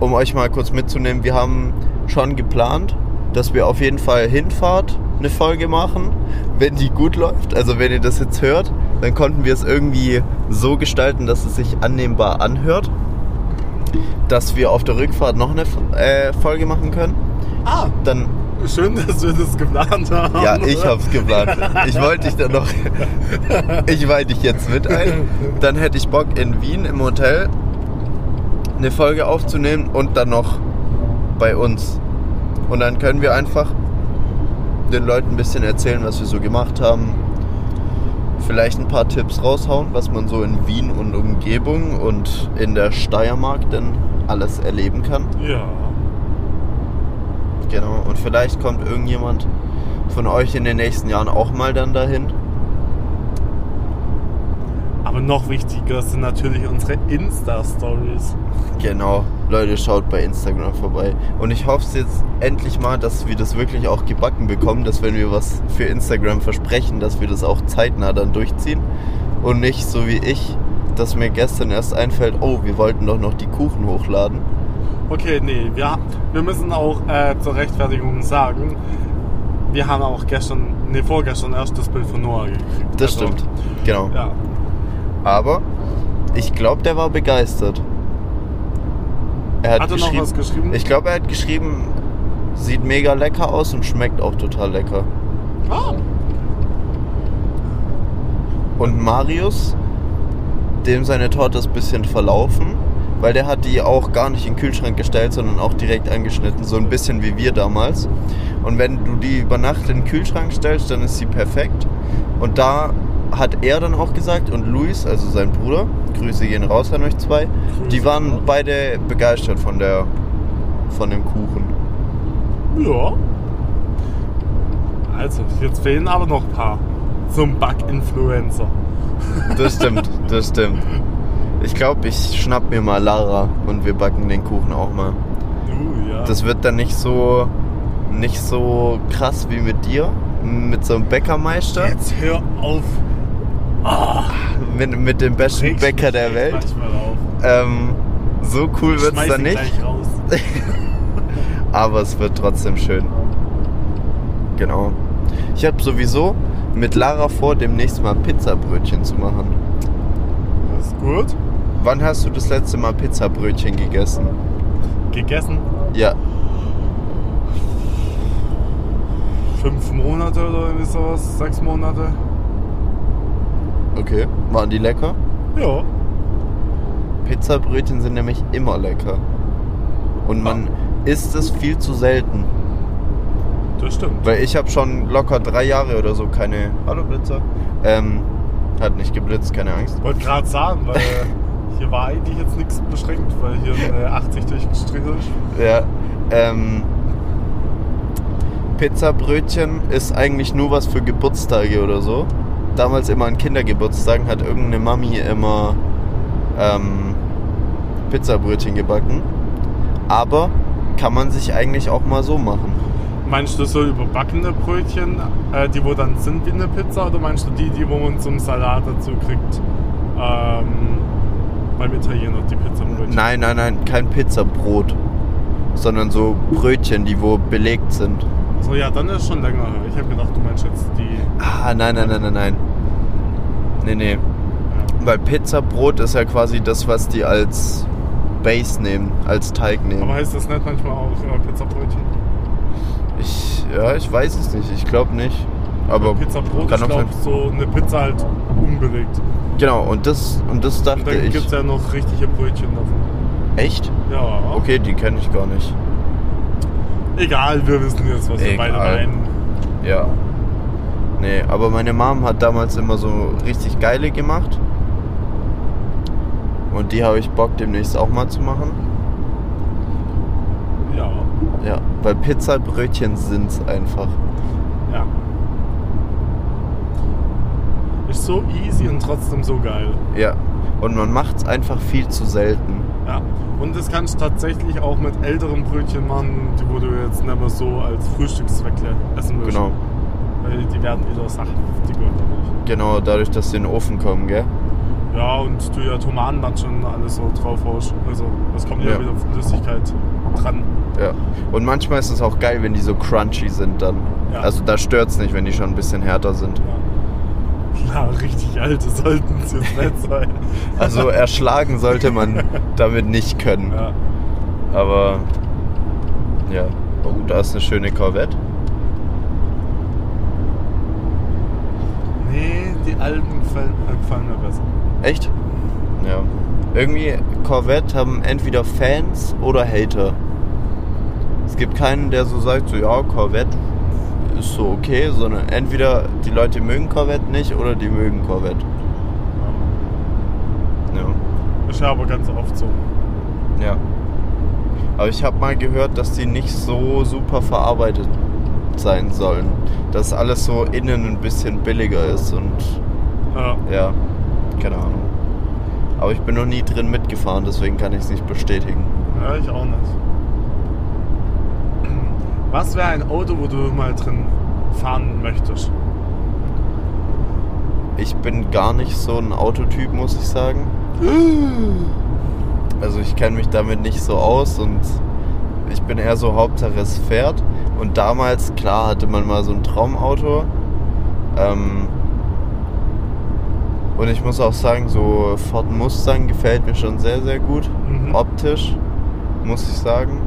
um euch mal kurz mitzunehmen, wir haben schon geplant, dass wir auf jeden Fall Hinfahrt eine Folge machen, wenn die gut läuft. Also, wenn ihr das jetzt hört, dann konnten wir es irgendwie so gestalten, dass es sich annehmbar anhört. Dass wir auf der Rückfahrt noch eine äh, Folge machen können. Ah, Dann schön, dass wir das geplant haben. Ja, ich hab's geplant. Ich wollte dich dann noch. Ich weih dich jetzt mit ein. Dann hätte ich Bock in Wien im Hotel eine Folge aufzunehmen und dann noch bei uns. Und dann können wir einfach den Leuten ein bisschen erzählen, was wir so gemacht haben. Vielleicht ein paar Tipps raushauen, was man so in Wien und Umgebung und in der Steiermark denn alles erleben kann. Ja. Genau, und vielleicht kommt irgendjemand von euch in den nächsten Jahren auch mal dann dahin. Aber noch wichtiger sind natürlich unsere Insta-Stories. Genau. Leute, schaut bei Instagram vorbei. Und ich hoffe es jetzt endlich mal, dass wir das wirklich auch gebacken bekommen, dass wenn wir was für Instagram versprechen, dass wir das auch zeitnah dann durchziehen. Und nicht so wie ich, dass mir gestern erst einfällt, oh, wir wollten doch noch die Kuchen hochladen. Okay, nee, wir, wir müssen auch äh, zur Rechtfertigung sagen, wir haben auch gestern, nee, vorgestern erst das Bild von Noah gekriegt. Das Also, stimmt. Genau. Ja, Aber ich glaube, der war begeistert. Er hat, Hat er noch geschrieben, was geschrieben? Ich glaube, er hat geschrieben, sieht mega lecker aus und schmeckt auch total lecker. ah, Und Marius, dem seine Torte ist ein bisschen verlaufen, weil der hat die auch gar nicht in den Kühlschrank gestellt, sondern auch direkt angeschnitten, so ein bisschen wie wir damals. Und wenn du die über Nacht in den Kühlschrank stellst, dann ist sie perfekt. Und da hat er dann auch gesagt und Luis, also sein Bruder, Grüße gehen raus an euch zwei, die Grüße waren raus. beide begeistert von der von dem Kuchen. ja. Also, jetzt fehlen aber noch ein paar. Zum Bug-Influencer. Das stimmt, das stimmt. Ich glaube, ich schnapp mir mal Lara und wir backen den Kuchen auch mal. Uh, ja. Das wird dann nicht so nicht so krass wie mit dir, mit so einem Bäckermeister, Jetzt hör auf. Mit, mit dem besten Bäcker der Welt. Ähm, so cool wird's Schmeiß dann nicht, aber es wird trotzdem schön. Genau. Ich habe sowieso mit Lara vor, demnächst mal Pizzabrötchen zu machen. Das ist gut. Wann hast du das letzte Mal Pizzabrötchen gegessen? Gegessen. Ja, Fünf Monate oder irgendwie sowas. Sechs Monate. Okay. Waren die lecker? Ja. Pizzabrötchen sind nämlich immer lecker. Und man isst es viel zu selten. Das stimmt. Weil ich habe schon locker drei Jahre oder so keine. Hallo Blitzer. Ähm, hat nicht geblitzt, keine Angst. Wollte gerade sagen, weil hier war eigentlich jetzt nichts beschränkt, weil hier eine 80 durchgestrichen ist. Ja. Ähm, Pizzabrötchen ist eigentlich nur was für Geburtstage oder so. Damals immer an Kindergeburtstagen hat irgendeine Mami immer ähm, Pizzabrötchen gebacken. Aber kann man sich eigentlich auch mal so machen. Meinst du so überbackene Brötchen, äh, die wo dann sind wie eine Pizza, oder meinst du die, die wo man zum Salat dazu kriegt? Ähm, beim Italiener, die Pizzabrötchen. Nein, nein, nein, kein Pizzabrot. Sondern so Brötchen, die wo belegt sind. So, ja, dann ist schon länger. Ich habe gedacht, du meinst jetzt die. Ah, nein, nein, nein, nein, nein. Nee, nee. Weil Pizzabrot ist ja quasi das, was die als Base nehmen, als Teig nehmen. Aber heißt das nicht manchmal auch äh, Pizzabrötchen? Ich, ja, ich weiß es nicht. Ich glaube nicht. Aber Pizzabrot kann ist, glaube so eine Pizza halt unbelegt. Genau, und das, und das Und dachte dann ich. gibt es ja noch richtige Brötchen davon. Echt? Ja. Okay, die kenne ich gar nicht. Egal, wir wissen jetzt, was wir beide meinen. Ja. Nee, aber meine Mom hat damals immer so richtig geile gemacht. Und die habe ich Bock demnächst auch mal zu machen. Ja. Ja, weil Pizzabrötchen sind's einfach. Ja. Ist so easy und trotzdem so geil. Ja. Und man macht's einfach viel zu selten. Ja. Und das kannst du tatsächlich auch mit älteren Brötchen machen, die wo du jetzt nicht mehr so als Frühstückszweckle essen willst. Genau. Weil die werden wieder saftiger. Genau, dadurch, dass sie in den Ofen kommen, gell? Ja, und du ja Tomaten dann schon alles so drauf haust. Also es kommt ja, Ja. wieder Flüssigkeit dran. Ja. Und manchmal ist es auch geil, wenn die so crunchy sind dann. Ja. Also da stört's nicht, wenn die schon ein bisschen härter sind. Ja. Klar, richtig alte sollten es jetzt nicht sein. Also erschlagen sollte man damit nicht können. Ja. Aber ja. Oh, da ist eine schöne Corvette. Nee, die alten gefallen, gefallen mir besser. Echt? Ja. Irgendwie Corvette haben entweder Fans oder Hater. Es gibt keinen, der so sagt, so ja, Corvette ist so okay, sondern entweder die Leute mögen Corvette nicht oder die mögen Corvette. Ja. Ist ja aber ganz oft so. Ja. Aber ich habe mal gehört, dass die nicht so super verarbeitet sein sollen. Dass alles so innen ein bisschen billiger ist und Ja. ja. Keine Ahnung. Aber ich bin noch nie drin mitgefahren, deswegen kann ich es nicht bestätigen. Ja, ich auch nicht. Was wäre ein Auto, wo du mal drin fahren möchtest? Ich bin gar nicht so ein Autotyp, muss ich sagen. Also ich kenne mich damit nicht so aus und ich bin eher so Hauptsache es fährt. Und damals, klar, hatte man mal so ein Traumauto. Ähm, und ich muss auch sagen, so Ford Mustang gefällt mir schon sehr, sehr gut. Mhm. Optisch, muss ich sagen.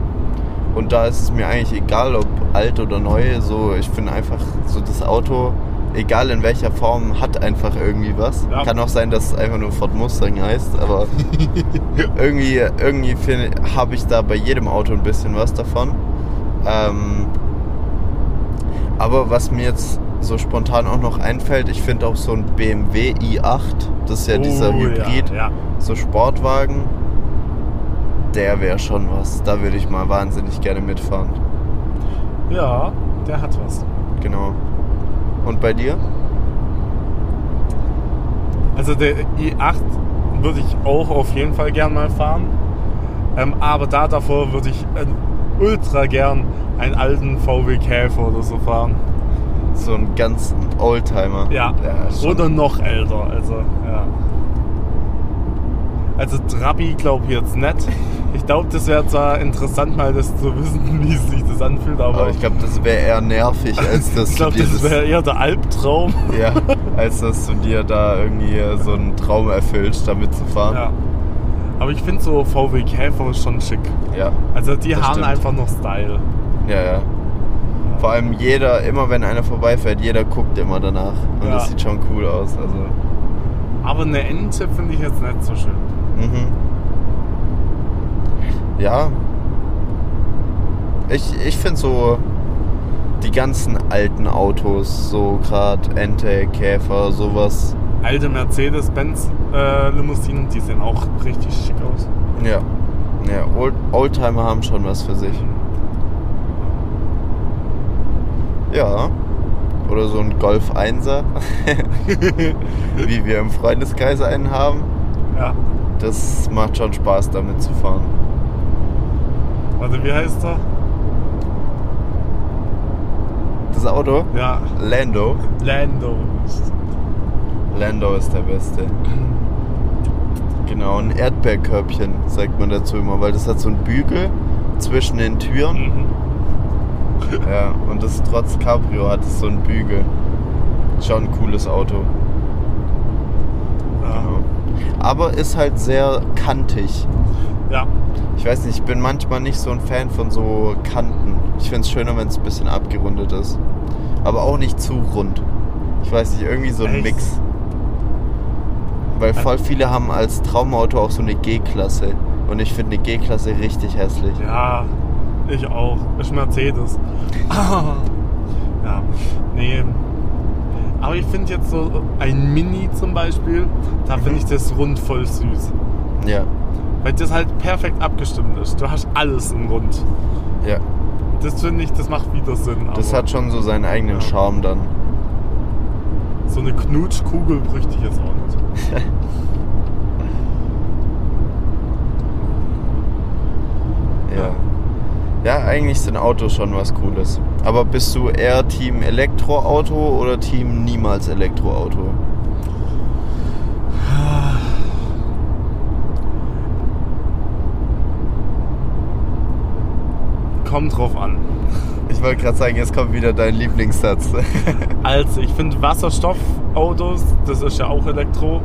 Und da ist es mir eigentlich egal, ob alt oder neu. So, ich finde einfach so das Auto, egal in welcher Form, hat einfach irgendwie was. Ja. Kann auch sein, dass es einfach nur Ford Mustang heißt, aber irgendwie, irgendwie habe ich da bei jedem Auto ein bisschen was davon. Ähm, aber was mir jetzt so spontan auch noch einfällt, ich finde auch so ein BMW i8, das ist ja dieser Oh, Hybrid, Ja, ja. so Sportwagen, der wäre schon was. Da würde ich mal wahnsinnig gerne mitfahren. ja, der hat was. Genau. Und bei dir? Also der i8 würde ich auch auf jeden Fall gern mal fahren. Ähm, aber da davor würde ich äh, ultra gern einen alten VW Käfer oder so fahren. So ein ganz Oldtimer. Ja. schon. Oder noch älter. Also, ja. Also Trabi glaube ich jetzt nicht. Ich glaube, das wäre zwar interessant, mal das zu wissen, wie sich das anfühlt, aber, Aber ich glaube, das wäre eher nervig, als dass ich glaube, das wäre eher der Albtraum. ja, als dass du dir da irgendwie so einen Traum erfüllst, damit zu fahren. Ja. Aber ich finde so VW Käfer schon schick. Ja, Also die haben stimmt. einfach noch Style. ja, ja. Vor allem jeder, immer wenn einer vorbeifährt, jeder guckt immer danach. Und Ja. das sieht schon cool aus. Also, Aber eine Ente finde ich jetzt nicht so schön. mhm. Ja. Ich, ich finde so die ganzen alten Autos, so gerade Ente, Käfer, sowas. Alte Mercedes-Benz-Limousinen, die sehen auch richtig schick aus. Ja. Ja, Old, Oldtimer haben schon was für sich. Ja. Oder so ein Golf 1er. Wie wir im Freundeskreis einen haben. Ja. Das macht schon Spaß damit zu fahren. Warte, wie heißt er? Das Auto? Ja, Lando. Lando. Lando ist der Beste. Genau, ein Erdbeerkörbchen, sagt man dazu immer, weil das hat so einen Bügel zwischen den Türen. Mhm. Ja, und das trotz Cabrio hat es so einen Bügel. Schon ein cooles Auto. Ja. Genau. Aber ist halt sehr kantig. Ja. Ich weiß nicht, ich bin manchmal nicht so ein Fan von so Kanten. Ich finde es schöner, wenn es ein bisschen abgerundet ist. Aber auch nicht zu rund. Ich weiß nicht, irgendwie so ein Echt? Mix. Weil voll viele haben als Traumauto auch so eine G-Klasse. Und ich finde eine G-Klasse richtig hässlich. Ja, ich auch. Ist Mercedes. ja, nee. Aber ich finde jetzt so ein Mini zum Beispiel, da finde ich das rund voll süß. Ja, Weil das halt perfekt abgestimmt ist. Du hast alles im Rund. ja. Das finde ich, das macht wieder Sinn. Das hat schon so seinen eigenen Ja. Charme dann. so eine Knutschkugel bräuchte ich jetzt auch nicht. Ja. Ja, eigentlich sind Autos schon was Cooles. Aber bist du eher Team Elektroauto oder Team niemals Elektroauto? Kommt drauf an. Ich wollte gerade sagen, jetzt kommt wieder dein Lieblingssatz. Also, ich finde Wasserstoffautos, das ist ja auch Elektro.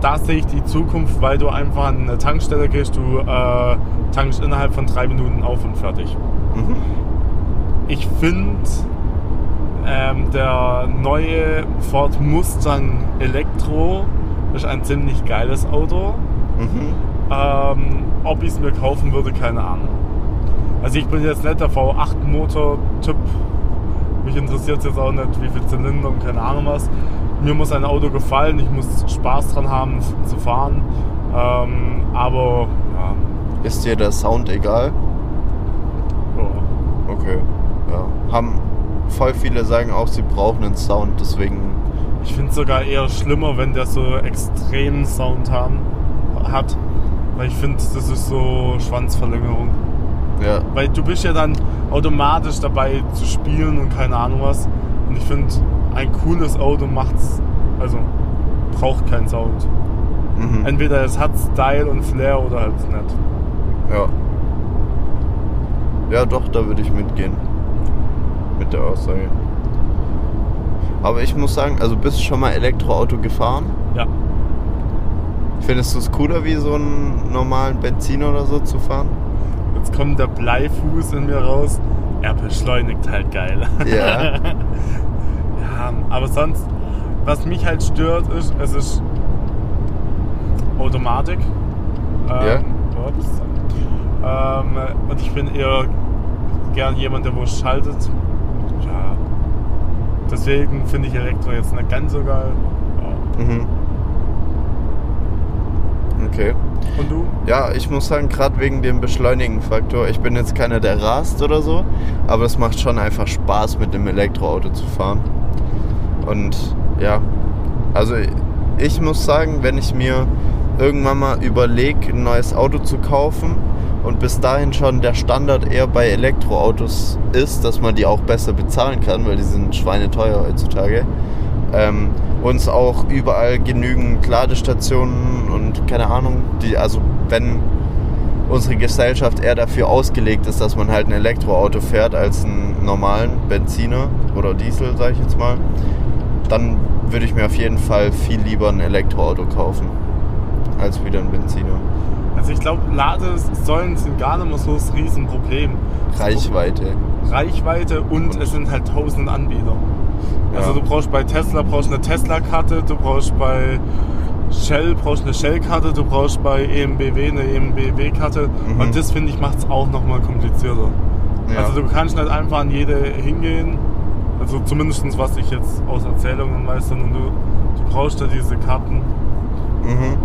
Da sehe ich die Zukunft, weil du einfach an eine Tankstelle gehst, du äh, tankst innerhalb von drei Minuten auf und fertig. mhm. Ich finde, ähm, der neue Ford Mustang Elektro ist ein ziemlich geiles Auto. Mhm. Ähm, ob ich es mir kaufen würde, keine Ahnung. Also ich bin jetzt nicht der V8-Motor-Typ. Mich interessiert jetzt auch nicht, wie viel Zylinder und keine Ahnung was. Mir muss ein Auto gefallen, ich muss Spaß dran haben zu fahren. Ähm, aber ja, Ist dir der Sound egal? ja. Okay. Ja. Haben voll viele sagen auch, sie brauchen einen Sound, deswegen Ich finde es sogar eher schlimmer, wenn der so extremen Sound haben, hat. Weil ich finde, das ist so Schwanzverlängerung. Ja. Weil du bist ja dann automatisch dabei zu spielen und keine Ahnung was. Und ich finde, ein cooles Auto macht's, also braucht keinen Sound. Mhm. Entweder es hat Style und Flair oder halt nicht. Ja. Ja, doch, da würde ich mitgehen. Mit der Aussage. Aber ich muss sagen, also bist du schon mal Elektroauto gefahren? Ja. Findest du es cooler, wie so einen normalen Benziner oder so zu fahren? Jetzt kommt der Bleifuß in mir raus. Er beschleunigt halt geil. Ja. Ja, aber sonst, was mich halt stört, ist, es ist Automatik. Ähm, ups. Ähm, und ich bin eher gern jemand, der wo es schaltet. Ja. Deswegen finde ich Elektro jetzt nicht ganz so geil. Ja. Mhm. Okay. Und du? Ja, ich muss sagen, gerade wegen dem Beschleunigen-Faktor, ich bin jetzt keiner, der rast oder so, aber es macht schon einfach Spaß, mit dem Elektroauto zu fahren. Und ja, also ich muss sagen, wenn ich mir irgendwann mal überlege, ein neues Auto zu kaufen und bis dahin schon der Standard eher bei Elektroautos ist, dass man die auch besser bezahlen kann, weil die sind schweineteuer heutzutage, ähm, uns auch überall genügend Ladestationen und keine Ahnung, die, also wenn unsere Gesellschaft eher dafür ausgelegt ist, dass man halt ein Elektroauto fährt als einen normalen Benziner oder Diesel, sage ich jetzt mal, dann würde ich mir auf jeden Fall viel lieber ein Elektroauto kaufen als wieder ein Benziner. Also ich glaube, Ladesäulen sind gar nicht mehr so das Riesenproblem. Reichweite. Reichweite und es sind halt tausend Anbieter. Also Ja. du brauchst bei Tesla brauchst eine Tesla-Karte, du brauchst bei Shell brauchst eine Shell-Karte, du brauchst bei EMBW eine EMBW-Karte Mhm. und das finde ich macht es auch nochmal komplizierter. Ja. Also du kannst nicht einfach an jede hingehen, also zumindest was ich jetzt aus Erzählungen weiß, sondern du, du brauchst da diese Karten, mhm.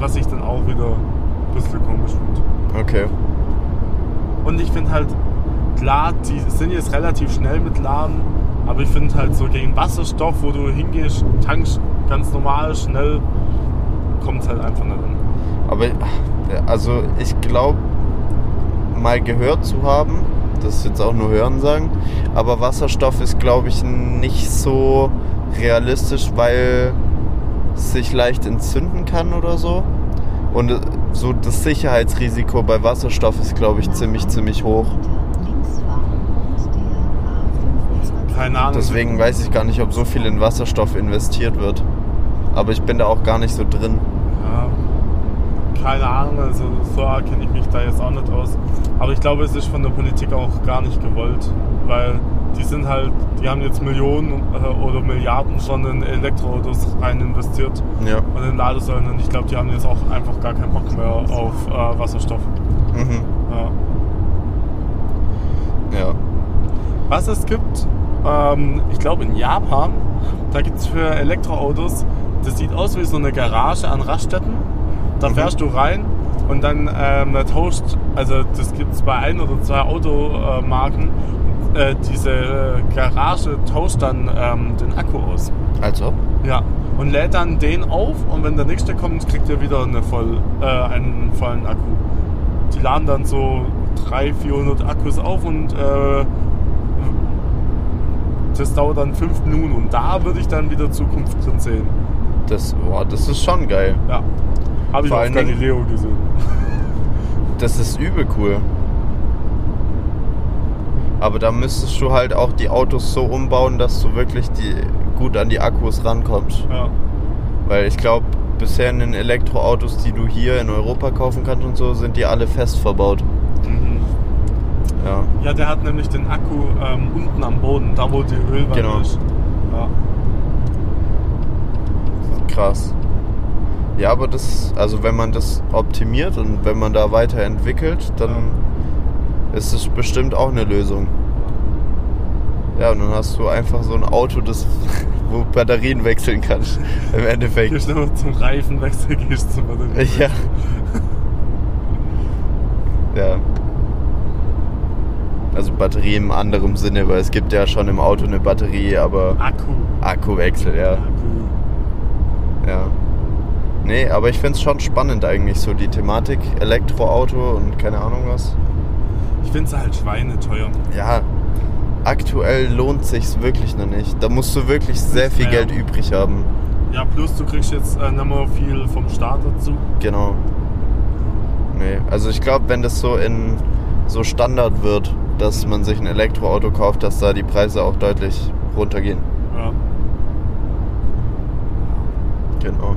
was ich dann auch wieder ein bisschen komisch finde. Okay. Und ich finde halt, klar, die sind jetzt relativ schnell mit Laden, aber ich finde halt so gegen Wasserstoff, wo du hingehst, tankst ganz normal, schnell, kommt es halt einfach nicht an. Aber ja, also ich glaube, mal gehört zu haben, das ist jetzt auch nur Hören sagen, aber Wasserstoff ist, glaube ich, nicht so realistisch, weil es sich leicht entzünden kann oder so. Und äh, so das Sicherheitsrisiko bei Wasserstoff ist, glaube ich, ziemlich, ziemlich hoch. Keine Ahnung. Deswegen weiß ich gar nicht, ob so viel in Wasserstoff investiert wird. Aber ich bin da auch gar nicht so drin. Ja, keine Ahnung, also so kenne ich mich da jetzt auch nicht aus. Aber ich glaube, es ist von der Politik auch gar nicht gewollt, weil die sind halt, die haben jetzt Millionen äh, oder Milliarden schon in Elektroautos rein investiert Ja. und in Ladesäulen und ich glaube, die haben jetzt auch einfach gar keinen Bock mehr auf äh, Wasserstoff. Mhm. Ja. Ja. Was es gibt, ähm, ich glaube in Japan, da gibt es für Elektroautos, das sieht aus wie so eine Garage an Raststätten. Da Mhm. fährst du rein und dann ähm, tauscht, also das gibt es bei ein oder zwei Automarken, äh, diese äh, Garage tauscht dann ähm, den Akku aus. Also? Ja. Und lädt dann den auf und wenn der nächste kommt, kriegt er wieder eine voll, äh, einen vollen Akku. Die laden dann so 300, 400 Akkus auf und äh, das dauert dann 5 Minuten und da würde ich dann wieder Zukunft drin sehen. Das, boah, das ist schon geil. Ja. Habe ich Vor auf allen Dingen- Galileo gesehen. Das ist übel cool. Aber da müsstest du halt auch die Autos so umbauen, dass du wirklich die, gut an die Akkus rankommst. Ja. Weil ich glaube, bisher in den Elektroautos, die du hier in Europa kaufen kannst und so, sind die alle fest verbaut. Mhm. Ja. ja, der hat nämlich den Akku ähm, unten am Boden, da wo die Ölwanne Genau. ist. Ja. Krass. Ja, aber das, also wenn man das optimiert und wenn man da weiterentwickelt, dann ist es bestimmt auch eine Lösung. Ja, und dann hast du einfach so ein Auto, das wo Batterien wechseln kannst. Im Endeffekt. Gehst du zum Reifenwechsel, gehst zum Batterie. Ja. Ja. Also Batterie im anderen Sinne, weil es gibt ja schon im Auto eine Batterie, aber Akku. Akkuwechsel, ja. Akku. Ja. Nee, aber ich finde es schon spannend eigentlich, so die Thematik Elektroauto und keine Ahnung was. Ich finde es halt schweineteuer. Ja, aktuell lohnt sich's wirklich noch nicht. Da musst du wirklich sehr viel. Geld übrig haben. Ja, plus du kriegst jetzt äh, nicht mehr viel vom Staat dazu. Genau. Nee, also ich glaube, wenn das so in so Standard wird, dass man sich ein Elektroauto kauft, dass da die Preise auch deutlich runtergehen. Ja. Genau.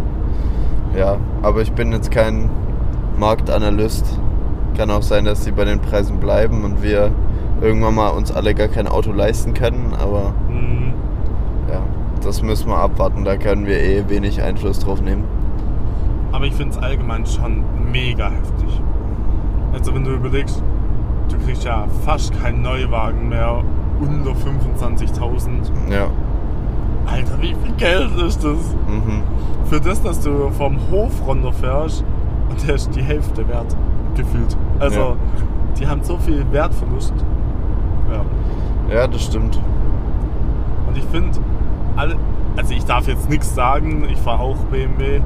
Ja, aber ich bin jetzt kein Marktanalyst. Kann auch sein, dass sie bei den Preisen bleiben und wir irgendwann mal uns alle gar kein Auto leisten können, aber Mhm. ja, das müssen wir abwarten. Da können wir eh wenig Einfluss drauf nehmen. Aber ich finde es allgemein schon mega heftig. Also wenn du überlegst, du kriegst ja fast keinen Neuwagen mehr unter 25.000. Ja. Alter, wie viel Geld ist das? Mhm. Für das, dass du vom Hof runterfährst und der ist die Hälfte wert, gefühlt. Also, Ja. die haben so viel Wertverlust. Ja. Ja, das stimmt. Und ich finde, also ich darf jetzt nichts sagen, ich fahre auch BMW,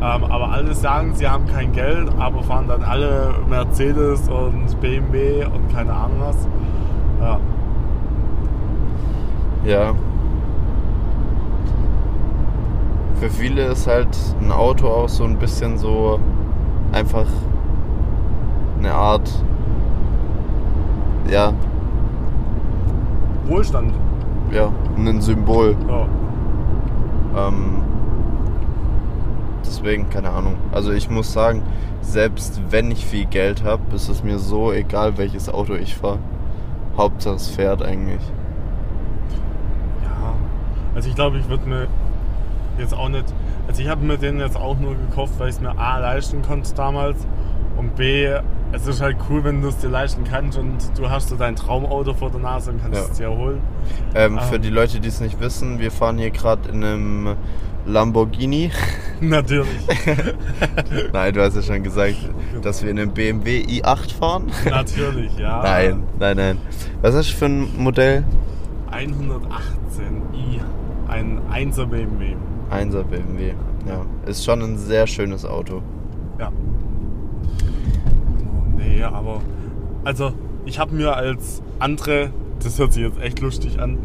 aber alle sagen, sie haben kein Geld, aber fahren dann alle Mercedes und BMW und keine Ahnung was. Ja, Ja. Für viele ist halt ein Auto auch so ein bisschen so einfach eine Art, ja, Wohlstand. ja, ein Symbol. Ja. Ähm, deswegen, keine Ahnung. Also ich muss sagen, selbst wenn ich viel Geld habe, ist es mir so egal, welches Auto ich fahre. Hauptsache es fährt eigentlich. ja. Also ich glaube, ich würde mir jetzt auch nicht. Also ich habe mir den jetzt auch nur gekauft, weil ich es mir A leisten konnte damals und B, es ist halt cool, wenn du es dir leisten kannst und du hast so dein Traumauto vor der Nase und kannst Ja. es dir holen. Ähm, Ah. Für die Leute, die es nicht wissen, wir fahren hier gerade in einem Lamborghini. Natürlich. Nein, du hast ja schon gesagt, dass wir in einem BMW i8 fahren. Natürlich, ja. Nein, nein, nein. Was ist das für ein Modell? 118i. Ein 1er BMW. 1er BMW. Ja, ist schon ein sehr schönes Auto. Ja. Nee, aber. Also, ich habe mir als andere. Das hört sich jetzt echt lustig an.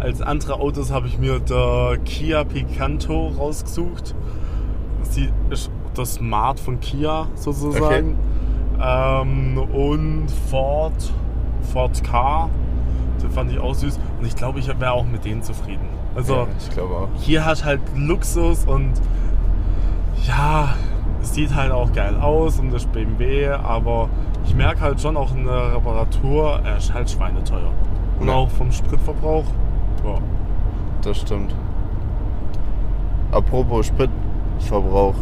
Als andere Autos habe ich mir der Kia Picanto rausgesucht. Sie ist das Smart von Kia sozusagen. Ähm, und Ford, Ford K. Den fand ich auch süß. Und ich glaube, ich wäre auch mit denen zufrieden. Also, ja, ich glaube auch. hier hat halt Luxus und ja, es sieht halt auch geil aus und das BMW, aber ich merke halt schon auch in der Reparatur, er ist halt schweineteuer. Und Ja. auch vom Spritverbrauch, ja. Das stimmt. Apropos Spritverbrauch.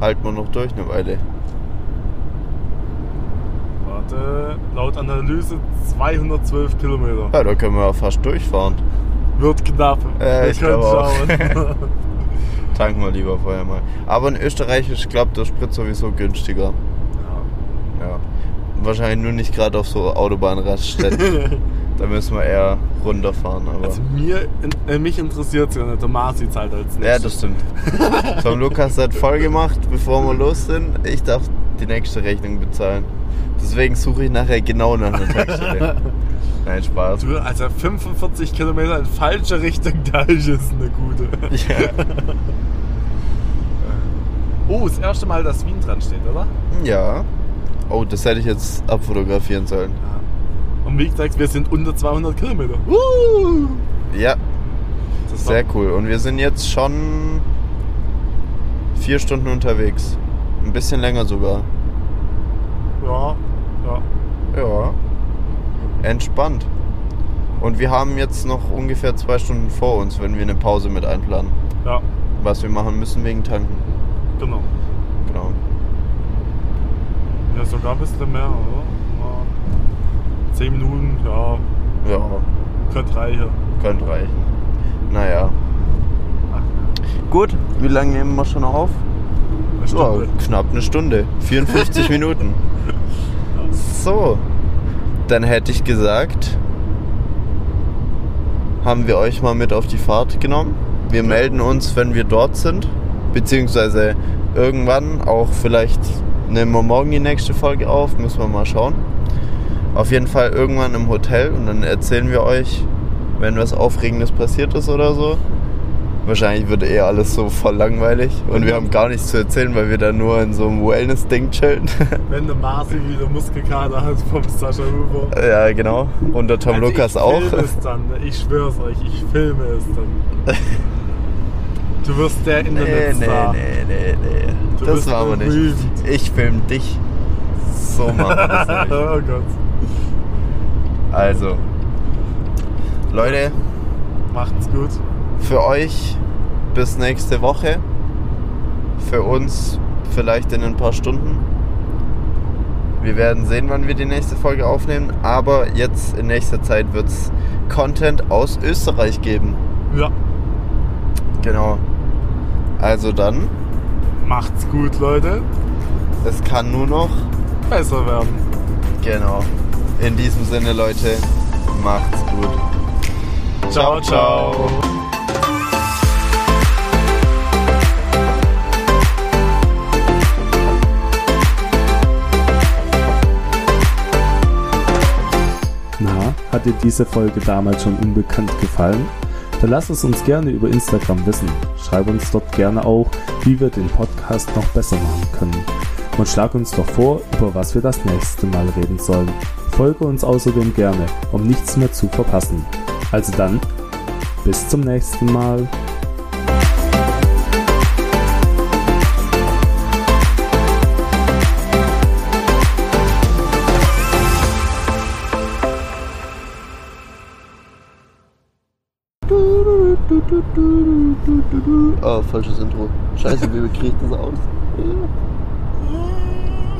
Halten wir noch durch eine Weile. Warte, laut Analyse 212 Kilometer. Ja, da können wir ja fast durchfahren. Wird knapp. Wir ich können schauen. Tanken wir lieber vorher mal. Aber in Österreich ist, glaube der Sprit sowieso günstiger. ja. Ja. Wahrscheinlich nur nicht gerade auf so Autobahnraststätten. da müssen wir eher runterfahren. Aber Also mir, äh, mich interessiert es ja nicht, der Marci zahlt als ja, nächstes. das stimmt. Tom Lukas hat voll gemacht, bevor wir los sind. Ich darf die nächste Rechnung bezahlen. Deswegen suche ich nachher genau nach einer Tankstelle. Nein, Spaß. Du, also 45 Kilometer in falsche Richtung, da ist es eine gute. Ja. Oh, das erste Mal, dass Wien dran steht, oder? ja. Oh, das hätte ich jetzt abfotografieren sollen. Und wie gesagt, wir sind unter 200 Kilometer. Uh! Ja, Das sehr cool. Und wir sind jetzt schon vier Stunden unterwegs. Ein bisschen länger sogar. Ja, ja. Ja. Entspannt. Und wir haben jetzt noch ungefähr zwei Stunden vor uns, wenn wir eine Pause mit einplanen. Ja, Was wir machen müssen wegen Tanken. genau. Genau. Ja, sogar ein bisschen mehr, oder? Ja. 10 Minuten, ja, Ja, könnte reichen. könnte reichen. Naja. Ach, Gut, wie lange nehmen wir schon auf? eine Ja, Stunde. knapp eine Stunde. 54 Minuten. So. dann hätte ich gesagt, haben wir euch mal mit auf die Fahrt genommen. Wir melden uns, wenn wir dort sind, beziehungsweise irgendwann, auch vielleicht nehmen wir morgen die nächste Folge auf, müssen wir mal schauen. Auf jeden Fall irgendwann im Hotel und dann erzählen wir euch, wenn was Aufregendes passiert ist oder so. Wahrscheinlich wird eher alles so voll langweilig und wir haben gar nichts zu erzählen, weil wir da nur in so einem Wellness-Ding chillen. Wenn der Marci wieder Muskelkater hat vom Sascha Huber. ja, genau. Und der Tom Also Lukas ich auch. Filme es dann, ich schwör's euch, ich filme es dann. Du wirst der Nee, nee, Internetstar. nee, nee, nee. Du Das war aber nicht. berühmt. Ich film dich. So machen wir das nämlich. oh Gott. Also, Leute, Macht's gut. für euch bis nächste Woche. Für uns vielleicht in ein paar Stunden. Wir werden sehen, wann wir die nächste Folge aufnehmen. Aber jetzt in nächster Zeit wird es Content aus Österreich geben. Ja. Genau. Also dann, Macht's gut, Leute. es kann nur noch Besser werden. Genau. In diesem Sinne, Leute, macht's gut. Ciao, ciao. Na, hat dir diese Folge damals schon unbekannt gefallen? Dann lass es uns gerne über Instagram wissen. Schreib uns dort gerne auch, wie wir den Podcast noch besser machen können. Und schlag uns doch vor, über was wir das nächste Mal reden sollen. Folge uns außerdem gerne, um nichts mehr zu verpassen. Also dann, bis zum nächsten Mal. Oh, falsches Intro. Scheiße, wie kriege ich das aus?